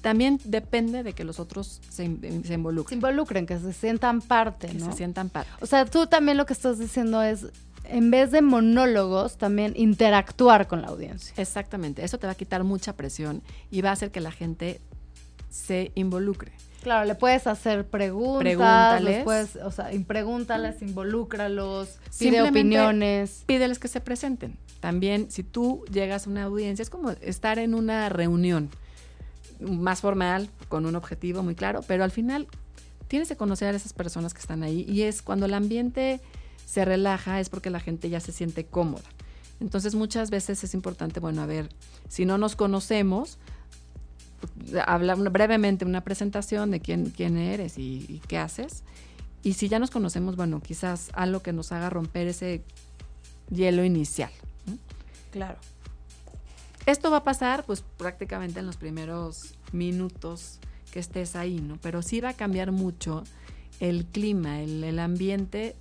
también depende de que los otros se, in- se
Se
involucren,
involucren, que se sientan parte,
que
¿no?
se sientan parte.
O sea, tú también lo que estás diciendo es, en vez de monólogos, también interactuar con la audiencia.
Exactamente, eso te va a quitar mucha presión y va a hacer que la gente se involucre.
Claro, le puedes hacer preguntas,
Pregúntales.
les puedes, o sea, pregúntales, involúcralos, pide opiniones.
Pídeles que se presenten. También, si tú llegas a una audiencia, es como estar en una reunión más formal, con un objetivo muy claro, pero al final tienes que conocer a esas personas que están ahí y es cuando el ambiente se relaja, es porque la gente ya se siente cómoda. Entonces, muchas veces es importante, bueno, a ver, si no nos conocemos, hablar brevemente una presentación de quién, quién eres y, y qué haces. Y si ya nos conocemos, bueno, quizás algo que nos haga romper ese hielo inicial.
Claro.
Esto va a pasar pues prácticamente en los primeros minutos que estés ahí, ¿no? Pero sí va a cambiar mucho el clima, el, el ambiente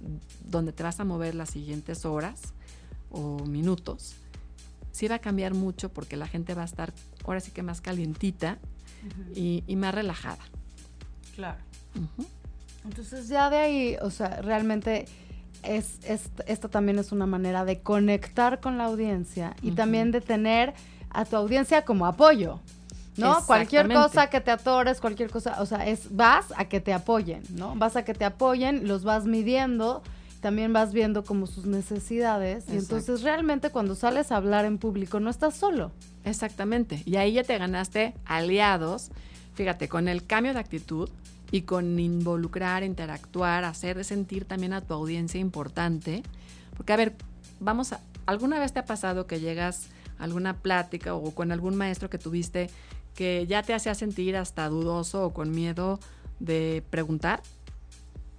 donde te vas a mover las siguientes horas o minutos. Sí va a cambiar mucho porque la gente va a estar ahora sí que más calientita y, y más relajada.
Claro. Entonces ya de ahí, o sea, realmente es, es- esta también es una manera de conectar con la audiencia y también de tener a tu audiencia como apoyo. ¿No? Cualquier cosa que te atores, cualquier cosa, o sea, es vas a que te apoyen, ¿no? Vas a que te apoyen, los vas midiendo, también vas viendo como sus necesidades y entonces realmente cuando sales a hablar en público no estás solo.
Exactamente. Y ahí ya te ganaste aliados, fíjate, con el cambio de actitud y con involucrar, interactuar, hacer sentir también a tu audiencia importante. Porque, a ver, vamos a... ¿Alguna vez te ha pasado que llegas a alguna plática o con algún maestro que tuviste que ya te hacía sentir hasta dudoso o con miedo de preguntar?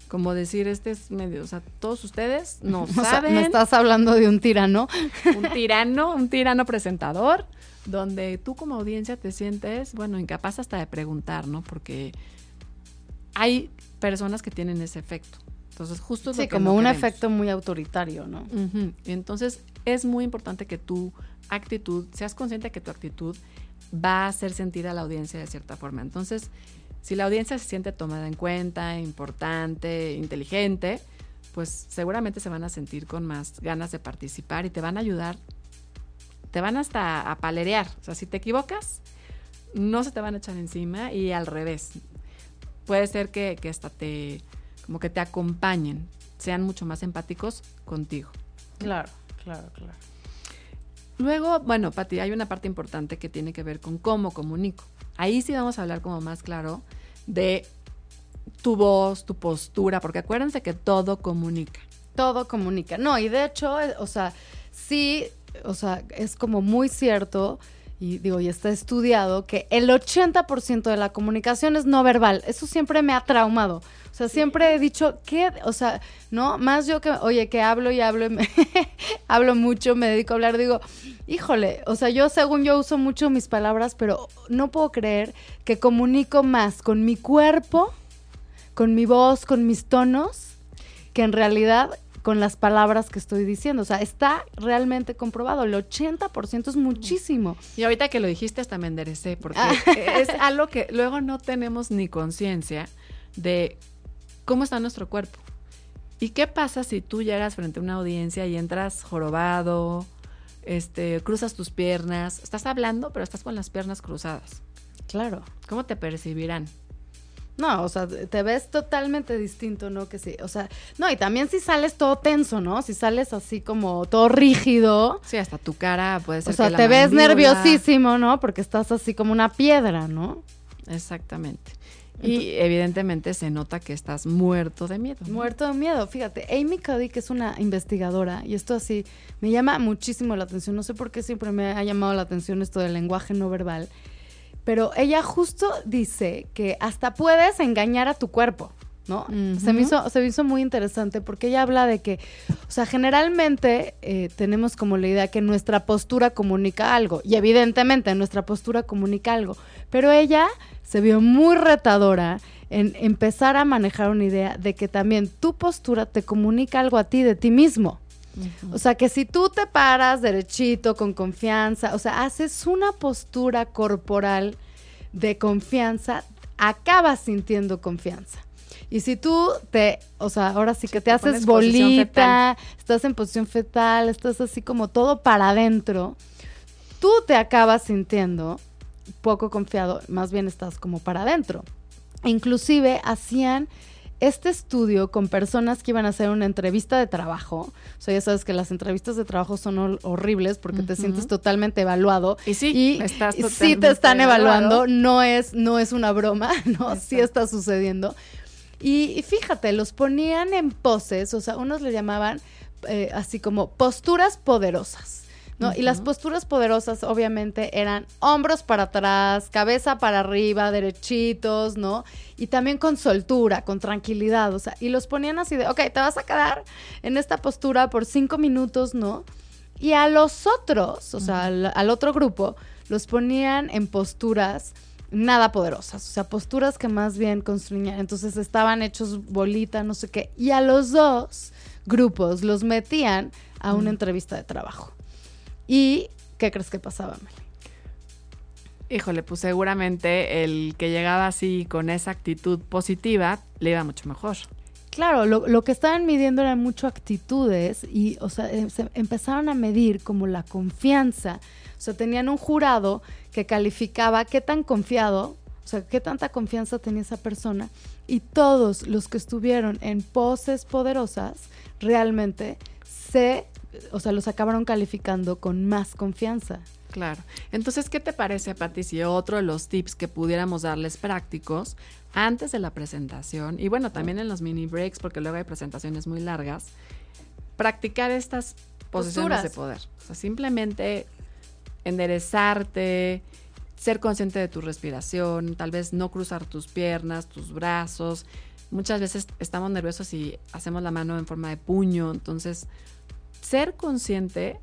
Como decir, este es medio, o sea, todos ustedes no
O sea,
saben
me estás hablando de un tirano.
un tirano, un tirano presentador, donde tú como audiencia te sientes, bueno, incapaz hasta de preguntar, ¿no? Porque hay personas que tienen ese efecto. Entonces, justo es lo
Sí,
que
como
no
un
queremos.
efecto muy autoritario, ¿no?
Entonces, es muy importante que tu actitud, seas consciente de que tu actitud va a hacer sentir a la audiencia de cierta forma. Entonces, si la audiencia se siente tomada en cuenta, importante, inteligente, pues seguramente se van a sentir con más ganas de participar y te van a ayudar, te van hasta a palerear. O sea, si te equivocas, no se te van a echar encima y al revés. Puede ser que, que hasta te, como que te acompañen, sean mucho más empáticos contigo.
Claro, claro, claro.
Luego, bueno, Pati, hay una parte importante que tiene que ver con cómo comunico. Ahí sí vamos a hablar como más claro de tu voz, tu postura, porque acuérdense que todo comunica.
Todo comunica. No, y de hecho, eh, o sea, sí, o sea, es como muy cierto, y digo, y está estudiado, que el 80% de la comunicación es no verbal. Eso siempre me ha traumado. O sea, siempre he dicho, ¿qué? O sea, ¿no? Más yo que, oye, que hablo y hablo y me hablo mucho, me dedico a hablar, digo, híjole, o sea, yo según yo uso mucho mis palabras, pero no puedo creer que comunico más con mi cuerpo, con mi voz, con mis tonos, que en realidad con las palabras que estoy diciendo. O sea, está realmente comprobado. El 80% es muchísimo.
Y ahorita que lo dijiste hasta me enderecé, porque
Ah.
es algo que luego no tenemos ni conciencia de cómo está nuestro cuerpo. ¿Y qué pasa si tú llegas frente a una audiencia y entras jorobado, este, cruzas tus piernas, estás hablando, pero estás con las piernas cruzadas?
Claro.
¿Cómo te percibirán?
No, o sea, te ves totalmente distinto, ¿no? Que sí. O sea, no, y también si sales todo tenso, ¿no? Si sales así como todo rígido.
Sí, hasta tu cara puede ser
O sea,
que la
te ves nerviosísimo, ¿no? Porque estás así como una piedra, ¿no?
Exactamente. Y evidentemente se nota que estás muerto de miedo. ¿no?
Muerto de miedo. Fíjate, Amy Cuddy, que es una investigadora, y esto así me llama muchísimo la atención. No sé por qué siempre me ha llamado la atención esto del lenguaje no verbal. Pero ella justo dice que hasta puedes engañar a tu cuerpo, ¿no? se, me hizo, se me hizo muy interesante porque ella habla de que, o sea, generalmente eh, tenemos como la idea que nuestra postura comunica algo, y evidentemente nuestra postura comunica algo, pero ella se vio muy retadora en empezar a manejar una idea de que también tu postura te comunica algo a ti de ti mismo. O sea, que si tú te paras derechito, con confianza, o sea, haces una postura corporal de confianza, acabas sintiendo confianza. Y si tú te, o sea, ahora sí que te, haces bolita, estás en posición fetal, estás así como todo para adentro, tú te acabas sintiendo poco confiado, más bien estás como para adentro. Inclusive hacían este estudio con personas que iban a hacer una entrevista de trabajo. O sea, ya sabes que las entrevistas de trabajo son horribles porque te sientes totalmente evaluado.
Y sí,
estás sí te están evaluando. No es, no es una broma, ¿no? Sí está sucediendo. Y, fíjate, los ponían en poses, o sea, unos le llamaban eh, así como posturas poderosas. ¿No? Y las posturas poderosas obviamente eran hombros para atrás, cabeza para arriba, derechitos, ¿no? Y también con soltura, con tranquilidad, o sea, y los ponían así de, ok, te vas a quedar en esta postura por cinco minutos, ¿no? Y a los otros, o sea, al, otro grupo, los ponían en posturas nada poderosas, o sea, posturas que más bien construían, entonces estaban hechos bolita, no sé qué, y a los dos grupos los metían a una entrevista de trabajo. ¿Y qué crees que pasaba, Meli?
Híjole, pues seguramente el que llegaba así con esa actitud positiva le iba mucho mejor.
Claro, lo, que estaban midiendo eran mucho actitudes y, o sea, em, empezaron a medir como la confianza. O sea, tenían un jurado que calificaba qué tan confiado, o sea, qué tanta confianza tenía esa persona. Y todos los que estuvieron en poses poderosas realmente se o sea, los acabaron calificando con más confianza.
Claro. Entonces, ¿qué te parece, Pati, otro de los tips que pudiéramos darles prácticos antes de la presentación, y bueno, también en los mini breaks, porque luego hay presentaciones muy largas, practicar estas posiciones de poder? O sea, simplemente enderezarte, ser consciente de tu respiración, tal vez no cruzar tus piernas, tus brazos. Muchas veces estamos nerviosos y hacemos la mano en forma de puño, entonces ser consciente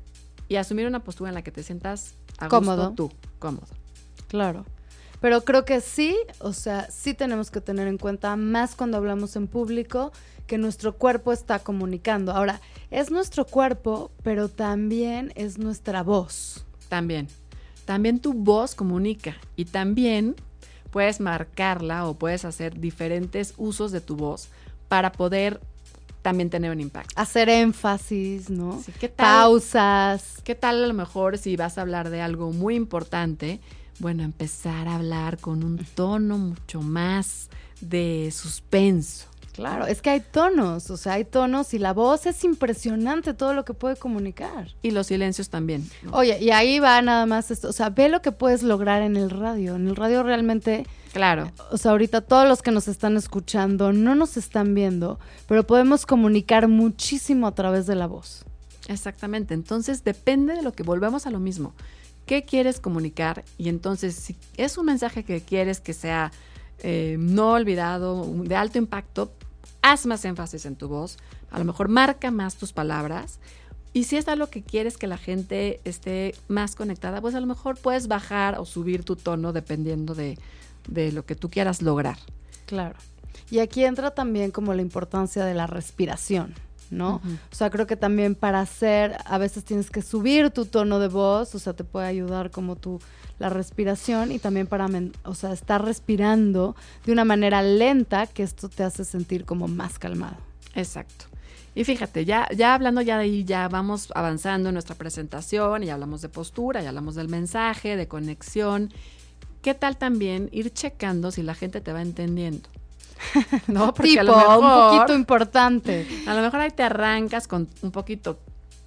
y asumir una postura en la que te sientas a
cómodo.
tú, cómodo.
Claro. Pero creo que sí, o sea, sí tenemos que tener en cuenta más cuando hablamos en público que nuestro cuerpo está comunicando. Ahora, es nuestro cuerpo, pero también es nuestra voz.
También. También tu voz comunica y también puedes marcarla o puedes hacer diferentes usos de tu voz para poder también tener un impacto.
Hacer énfasis, ¿no? ¿qué Pausas.
¿Qué tal a lo mejor si vas a hablar de algo muy importante? Bueno, empezar a hablar con un tono mucho más de suspenso.
Claro, es que hay tonos, o sea, hay tonos y la voz es impresionante todo lo que puede comunicar.
Y los silencios también.
Oye, y ahí va nada más esto, o sea, ve lo que puedes lograr en el radio. En el radio realmente
Claro.
O sea, ahorita todos los que nos están escuchando no nos están viendo, pero podemos comunicar muchísimo a través de la voz.
Exactamente. Entonces depende de lo que volvemos a lo mismo. ¿Qué quieres comunicar? Y entonces, si es un mensaje que quieres que sea eh, no olvidado, de alto impacto, haz más énfasis en tu voz. A lo mejor marca más tus palabras. Y si es algo que quieres que la gente esté más conectada, pues a lo mejor puedes bajar o subir tu tono dependiendo de, de lo que tú quieras lograr.
Claro. Y aquí entra también como la importancia de la respiración, ¿no? O sea, creo que también para hacer, a veces tienes que subir tu tono de voz, o sea, te puede ayudar como tu la respiración y también para, o sea, estar respirando de una manera lenta, que esto te hace sentir como más calmado.
Exacto. Y fíjate, ya, ya hablando ya de ahí, ya vamos avanzando en nuestra presentación, y hablamos de postura, ya hablamos del mensaje, de conexión, ¿qué tal también ir checando si la gente te va entendiendo?
no, porque a lo mejor, un poquito importante.
A lo mejor ahí te arrancas con un poquito,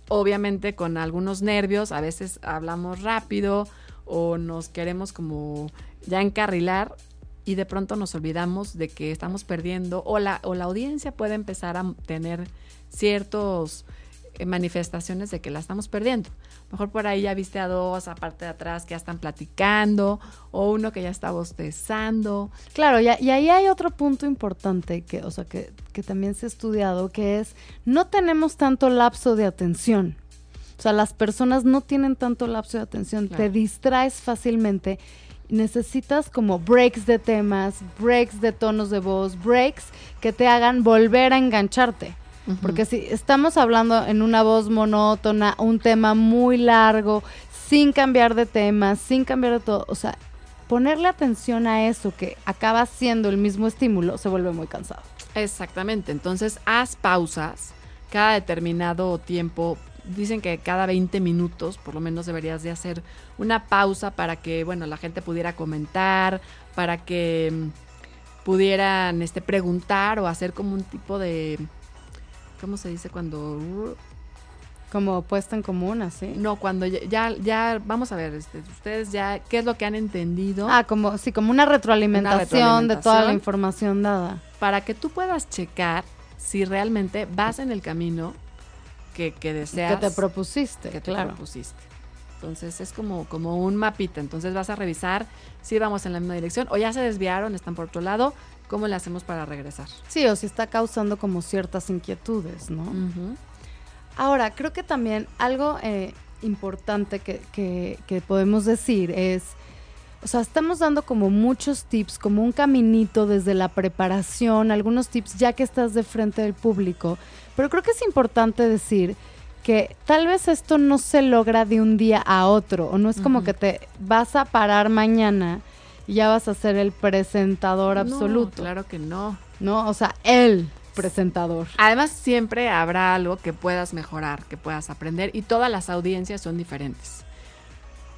obviamente con algunos nervios, a veces hablamos rápido o nos queremos como ya encarrilar y de pronto nos olvidamos de que estamos perdiendo o la, o la audiencia puede empezar a tener ciertos eh, manifestaciones de que la estamos perdiendo. Mejor por ahí ya viste a dos, aparte de atrás, que ya están platicando, o uno que ya está bostezando.
Claro, y, y ahí hay otro punto importante que, o sea, que, que también se ha estudiado, que es no tenemos tanto lapso de atención. O sea, las personas no tienen tanto lapso de atención, te distraes fácilmente. Necesitas como breaks de temas, breaks de tonos de voz, breaks que te hagan volver a engancharte. Porque si estamos hablando en una voz monótona, un tema muy largo, sin cambiar de tema, sin cambiar de todo, o sea, ponerle atención a eso que acaba siendo el mismo estímulo se vuelve muy cansado.
Exactamente, entonces haz pausas cada determinado tiempo. Dicen que cada 20 minutos por lo menos deberías de hacer una pausa para que, bueno, la gente pudiera comentar, para que mm, pudieran este, preguntar o hacer como un tipo de, ¿cómo se dice cuando
como puesta en común, así.
No, cuando ya, ya, vamos a ver, este, ustedes ya, ¿qué es lo que han entendido?
Ah, como, sí, como una retroalimentación, de toda la información dada.
Para que tú puedas checar si realmente vas en el camino que, que deseas.
Que te propusiste,
que te propusiste. Entonces es como, como un mapita. Entonces vas a revisar si vamos en la misma dirección o ya se desviaron, están por otro lado. ¿Cómo le hacemos para regresar?
Sí, o si está causando como ciertas inquietudes, ¿no? Ahora, creo que también algo eh, importante que, podemos decir es, o sea, estamos dando como muchos tips, como un caminito desde la preparación, algunos tips ya que estás de frente del público, pero creo que es importante decir que tal vez esto no se logra de un día a otro, o no es como que te vas a parar mañana y ya vas a ser el presentador absoluto.
claro que no.
No, o sea, él presentador.
Además, siempre habrá algo que puedas mejorar, que puedas aprender y todas las audiencias son diferentes.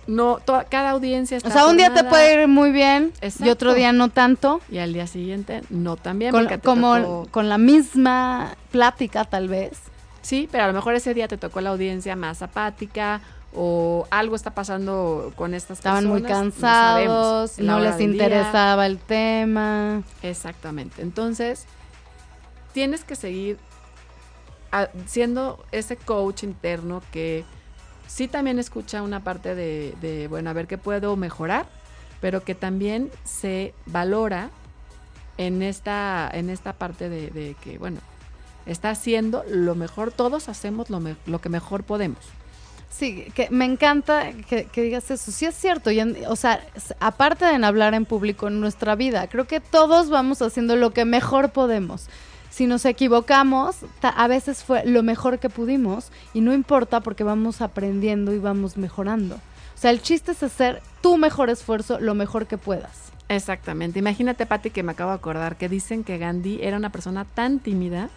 No, cada audiencia está
O sea, un día te puede ir muy bien y otro día no tanto.
Y al día siguiente no tan bien.
Con, como con la misma plática tal vez.
Sí, pero a lo mejor ese día te tocó la audiencia más apática o algo está pasando con estas
Estaban muy cansados, no, les interesaba el tema.
Exactamente. Entonces, tienes que seguir siendo ese coach interno que sí también escucha una parte de, bueno, a ver qué puedo mejorar, pero que también se valora en esta, en esta parte de, que, bueno, está haciendo lo mejor, todos hacemos lo, lo que mejor podemos.
Sí, que me encanta que, digas eso. Sí es cierto, y o sea, aparte de hablar en público en nuestra vida, creo que todos vamos haciendo lo que mejor podemos si nos equivocamos, a veces fue lo mejor que pudimos y no importa porque vamos aprendiendo y vamos mejorando. O sea, el chiste es hacer tu mejor esfuerzo lo mejor que puedas.
Exactamente. Imagínate, Patti, que me acabo de acordar que dicen que Gandhi era una persona tan tímida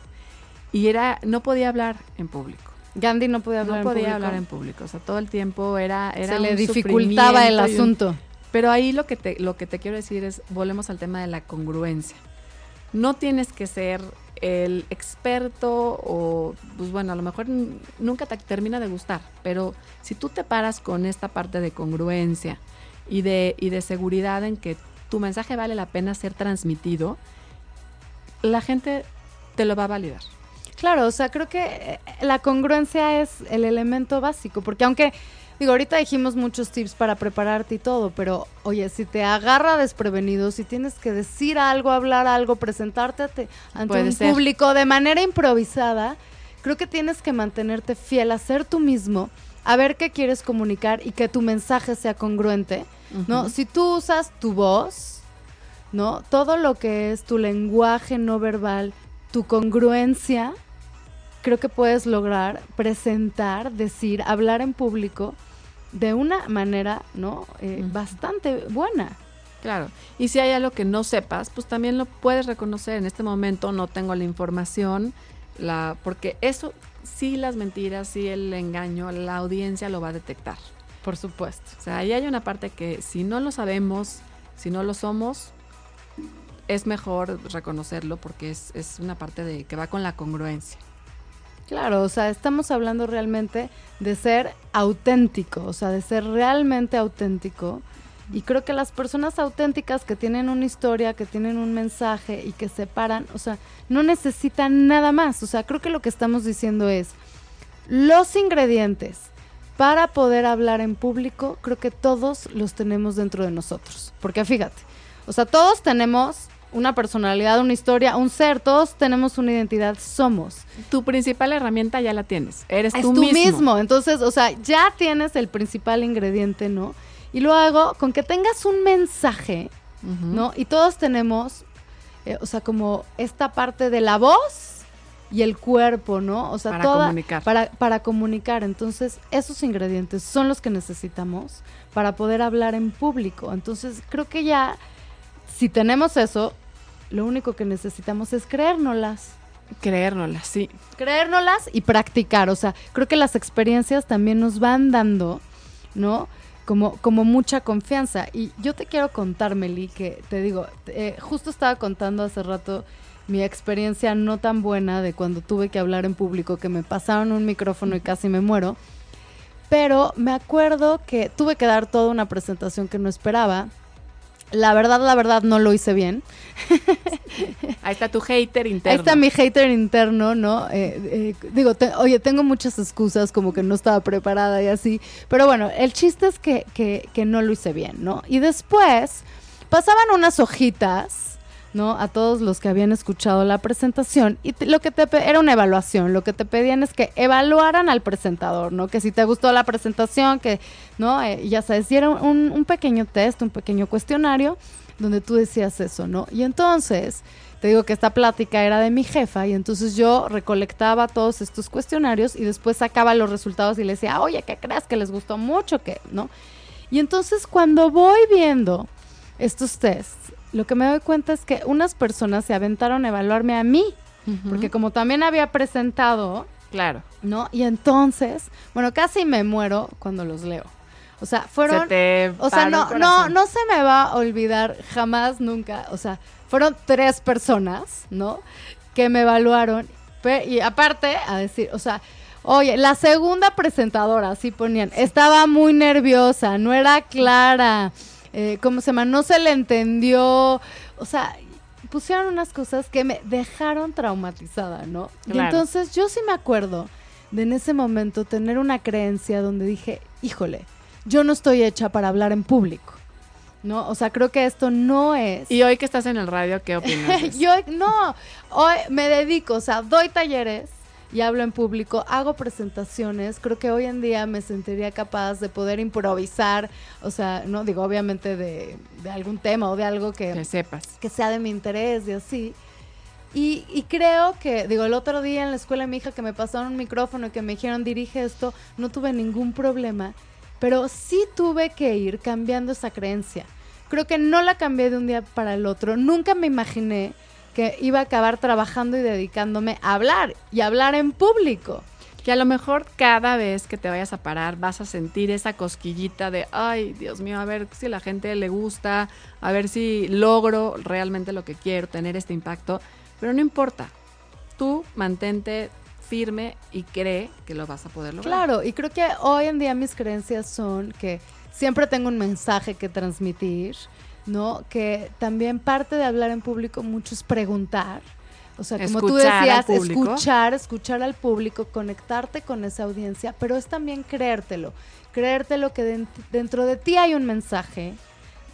y era no podía hablar en público.
Gandhi no podía hablar
no podía hablar en público, o sea, todo el tiempo era era
se le dificultaba el asunto.
pero ahí lo que te lo que te quiero decir es volvemos al tema de la congruencia. No tienes que ser el experto o, pues bueno, a lo mejor nunca te termina de gustar, pero si tú te paras con esta parte de congruencia y de, y de seguridad en que tu mensaje vale la pena ser transmitido, la gente te lo va a validar.
Claro, o sea, creo que eh, la congruencia es el elemento básico, porque aunque Digo, ahorita dijimos muchos tips para prepararte y todo, pero oye, si te agarra desprevenido, si tienes que decir algo, hablar algo, presentarte ante un público de manera improvisada, creo que tienes que mantenerte fiel a ser tú mismo, a ver qué quieres comunicar y que tu mensaje sea congruente, ¿no? Si tú usas tu voz, ¿no? Todo lo que es tu lenguaje no verbal, tu congruencia, creo que puedes lograr presentar, decir, hablar en público de una manera, ¿no? Eh, bastante buena.
Claro. Y si hay algo que no sepas, pues también lo puedes reconocer. En este momento no tengo la información, la, porque eso, sí las mentiras, sí el engaño, la audiencia lo va a detectar.
Por supuesto.
O sea, ahí hay una parte que si no lo sabemos, si no lo somos, es mejor reconocerlo porque es, es una parte de que va con la congruencia.
Claro, o sea, estamos hablando realmente de ser auténtico, o sea, de ser realmente auténtico. Y creo que las personas auténticas que tienen una historia, que tienen un mensaje y que se paran, o sea, no necesitan nada más. O sea, creo que lo que estamos diciendo es, los ingredientes para poder hablar en público, creo que todos los tenemos dentro de nosotros. Porque fíjate, o sea, todos tenemos una personalidad, una historia, un ser, todos tenemos una identidad, somos.
Tu principal herramienta ya la tienes, eres
es
tú,
mismo. Entonces, o sea, ya tienes el principal ingrediente, ¿no? Y luego, con que tengas un mensaje, ¿no? Y todos tenemos, eh, o sea, como esta parte de la voz y el cuerpo, ¿no? O sea,
Para
toda
comunicar.
para para comunicar. Entonces, esos ingredientes son los que necesitamos para poder hablar en público. Entonces, creo que ya si tenemos eso, lo único que necesitamos es creérnoslas.
Creérnosla, sí.
Creérnoslas y practicar. O sea, creo que las experiencias también nos van dando, ¿no? Como, como mucha confianza. Y yo te quiero contar, Meli, que te digo, eh, justo estaba contando hace rato mi experiencia no tan buena de cuando tuve que hablar en público, que me pasaron un micrófono y casi me muero. Pero me acuerdo que tuve que dar toda una presentación que no esperaba. La verdad, la verdad, no lo hice bien.
Ahí está tu hater interno.
Ahí está mi hater interno, ¿no? Eh, eh, digo, te- oye, tengo muchas excusas, como que no estaba preparada y así. Pero bueno, el chiste es que, que, que no lo hice bien, ¿no? Y después pasaban unas hojitas, ¿no? A todos los que habían escuchado la presentación. Y lo que te era una evaluación. Lo que te pedían es que evaluaran al presentador, ¿no? Que si te gustó la presentación, que, ¿no? Eh, ya sabes, y era un, un pequeño test, un pequeño cuestionario donde tú decías eso, ¿no? Y entonces, te digo que esta plática era de mi jefa y entonces yo recolectaba todos estos cuestionarios y después sacaba los resultados y le decía, oye, ¿qué crees que les gustó mucho? que ¿No? Y entonces cuando voy viendo estos tests, lo que me doy cuenta es que unas personas se aventaron a evaluarme a mí, porque como también había presentado,
Claro.
¿no? Y entonces, bueno, casi me muero cuando los leo. O sea, fueron...
Se te
O sea, no, no, no se me va a olvidar jamás, nunca. O sea, fueron tres personas, ¿no? Que me evaluaron. Y aparte, a decir, o sea, oye, la segunda presentadora, así ponían, estaba muy nerviosa, no era clara. Eh, ¿Cómo se llama? No se le entendió. O sea, pusieron unas cosas que me dejaron traumatizada, ¿no? Y entonces yo sí me acuerdo de en ese momento tener una creencia donde dije, híjole, yo no estoy hecha para hablar en público. ¿No? O sea, creo que esto no es.
Y hoy que estás en el radio, ¿qué opinas?
yo no, hoy me dedico, o sea, doy talleres y hablo en público, hago presentaciones, creo que hoy en día me sentiría capaz de poder improvisar, o sea, no digo obviamente de, de algún tema o de algo que,
que sepas.
que sea de mi interés y así. Y, y creo que, digo, el otro día en la escuela de mi hija que me pasaron un micrófono y que me dijeron dirige esto, no tuve ningún problema, pero sí tuve que ir cambiando esa creencia. Creo que no la cambié de un día para el otro. Nunca me imaginé que iba a acabar trabajando y dedicándome a hablar y hablar en público.
Que a lo mejor cada vez que te vayas a parar vas a sentir esa cosquillita de, ay, Dios mío, a ver si la gente le gusta, a ver si logro realmente lo que quiero, tener este impacto. Pero no importa, tú mantente firme y cree que lo vas a poder lograr.
Claro, y creo que hoy en día mis creencias son que siempre tengo un mensaje que transmitir, ¿no? Que también parte de hablar en público mucho es preguntar. O sea, como tú
Escuchar
decías, escuchar, escuchar al público, conectarte con esa audiencia, pero es también creértelo. Creértelo que den- dentro de ti hay un mensaje,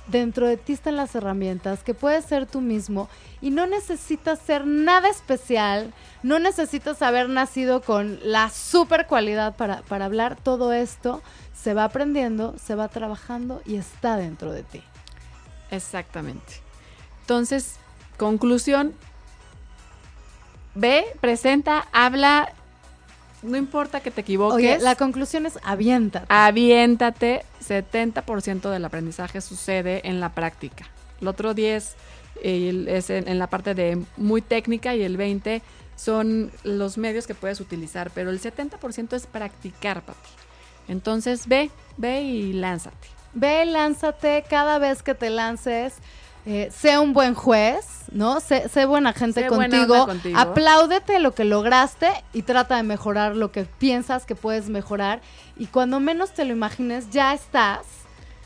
dentro de ti están las herramientas, que puedes ser tú mismo y no necesitas ser nada especial, no necesitas haber nacido con la super cualidad para, para hablar. Todo esto se va aprendiendo, se va trabajando y está dentro de ti.
Exactamente. Entonces, conclusión, ve, presenta, habla, no importa que te equivoques.
Oye, la conclusión es aviéntate.
aviéntate, 70% del aprendizaje sucede en la práctica. El otro 10 eh, el- es en, en la parte de muy técnica y el 20 son los medios que puedes utilizar, pero el 70% es practicar, papi. Entonces ve, ve y lánzate.
Ve, lánzate cada vez que te lances. eh, sé un buen juez, ¿no? Sé, sé buena gente
Sé
contigo,
contigo.
Apláudete lo que lograste y trata de mejorar lo que piensas que puedes mejorar. Y cuando menos te lo imagines, ya estás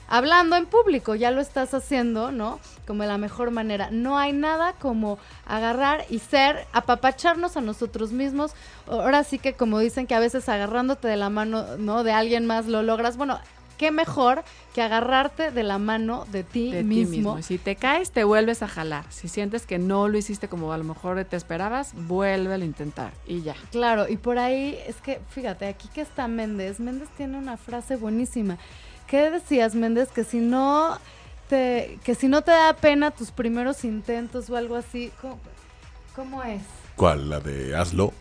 hablando en público, ya lo estás haciendo, ¿no? Como de la mejor manera. No hay nada como agarrar y ser, apapacharnos a nosotros mismos. Ahora sí que como dicen que a veces agarrándote de la mano, ¿no? De alguien más lo logras. Bueno, qué mejor que agarrarte de la mano de ti,
de
mismo.
ti mismo. Y Si te caes, te vuelves a jalar. Si sientes que no lo hiciste como a lo mejor te esperabas, vuelve a intentar y ya.
Claro, y por ahí es que, fíjate, aquí que está Méndez, Méndez tiene una frase buenísima. ¿Qué decías, Méndez? Que si no te, que si no te da pena tus primeros intentos o algo así, ¿cómo, cómo es?
¿Cuál? ¿La de Hazlo?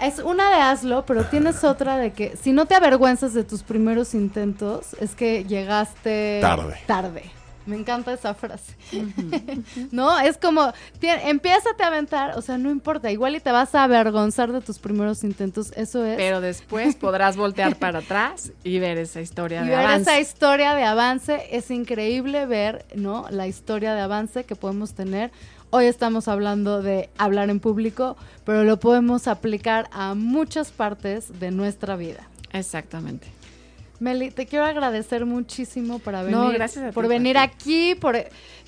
Es una de hazlo, pero tienes otra de que si no te avergüenzas de tus primeros intentos, es que llegaste
Tarde.
Tarde. Me encanta esa frase. no, es como, empiézate a aventar, o sea, no importa, igual y te vas a avergonzar de tus primeros intentos, eso es.
Pero después podrás voltear para atrás y ver esa historia
y
de
ver
avance.
esa historia de avance, es increíble ver, ¿no? La historia de avance que podemos tener. Hoy estamos hablando de hablar en público, pero lo podemos aplicar a muchas partes de nuestra vida.
Exactamente.
Meli, te quiero agradecer muchísimo por venir,
No, gracias a ti,
por venir aquí, por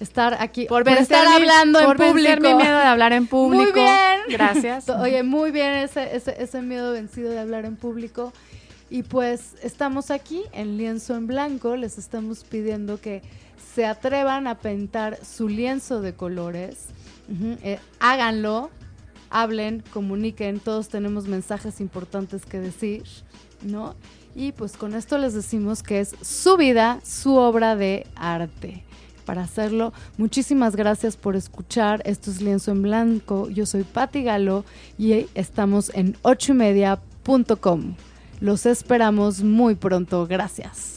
estar aquí,
Por,
por estar
mi-
hablando
por
en público.
mi miedo de hablar en público.
Muy bien.
Gracias.
Oye, muy bien ese, ese, ese miedo vencido de hablar en público. Y pues estamos aquí en Lienzo en Blanco. Les estamos pidiendo que se atrevan a pintar su lienzo de colores. Eh, háganlo, hablen, comuniquen. Todos tenemos mensajes importantes que decir, ¿no? Y pues con esto les decimos que es su vida, su obra de arte para hacerlo. Muchísimas gracias por escuchar. Esto es Lienzo en Blanco. Yo soy Patti Galo y estamos en ochoymedia.com. Los esperamos muy pronto. Gracias.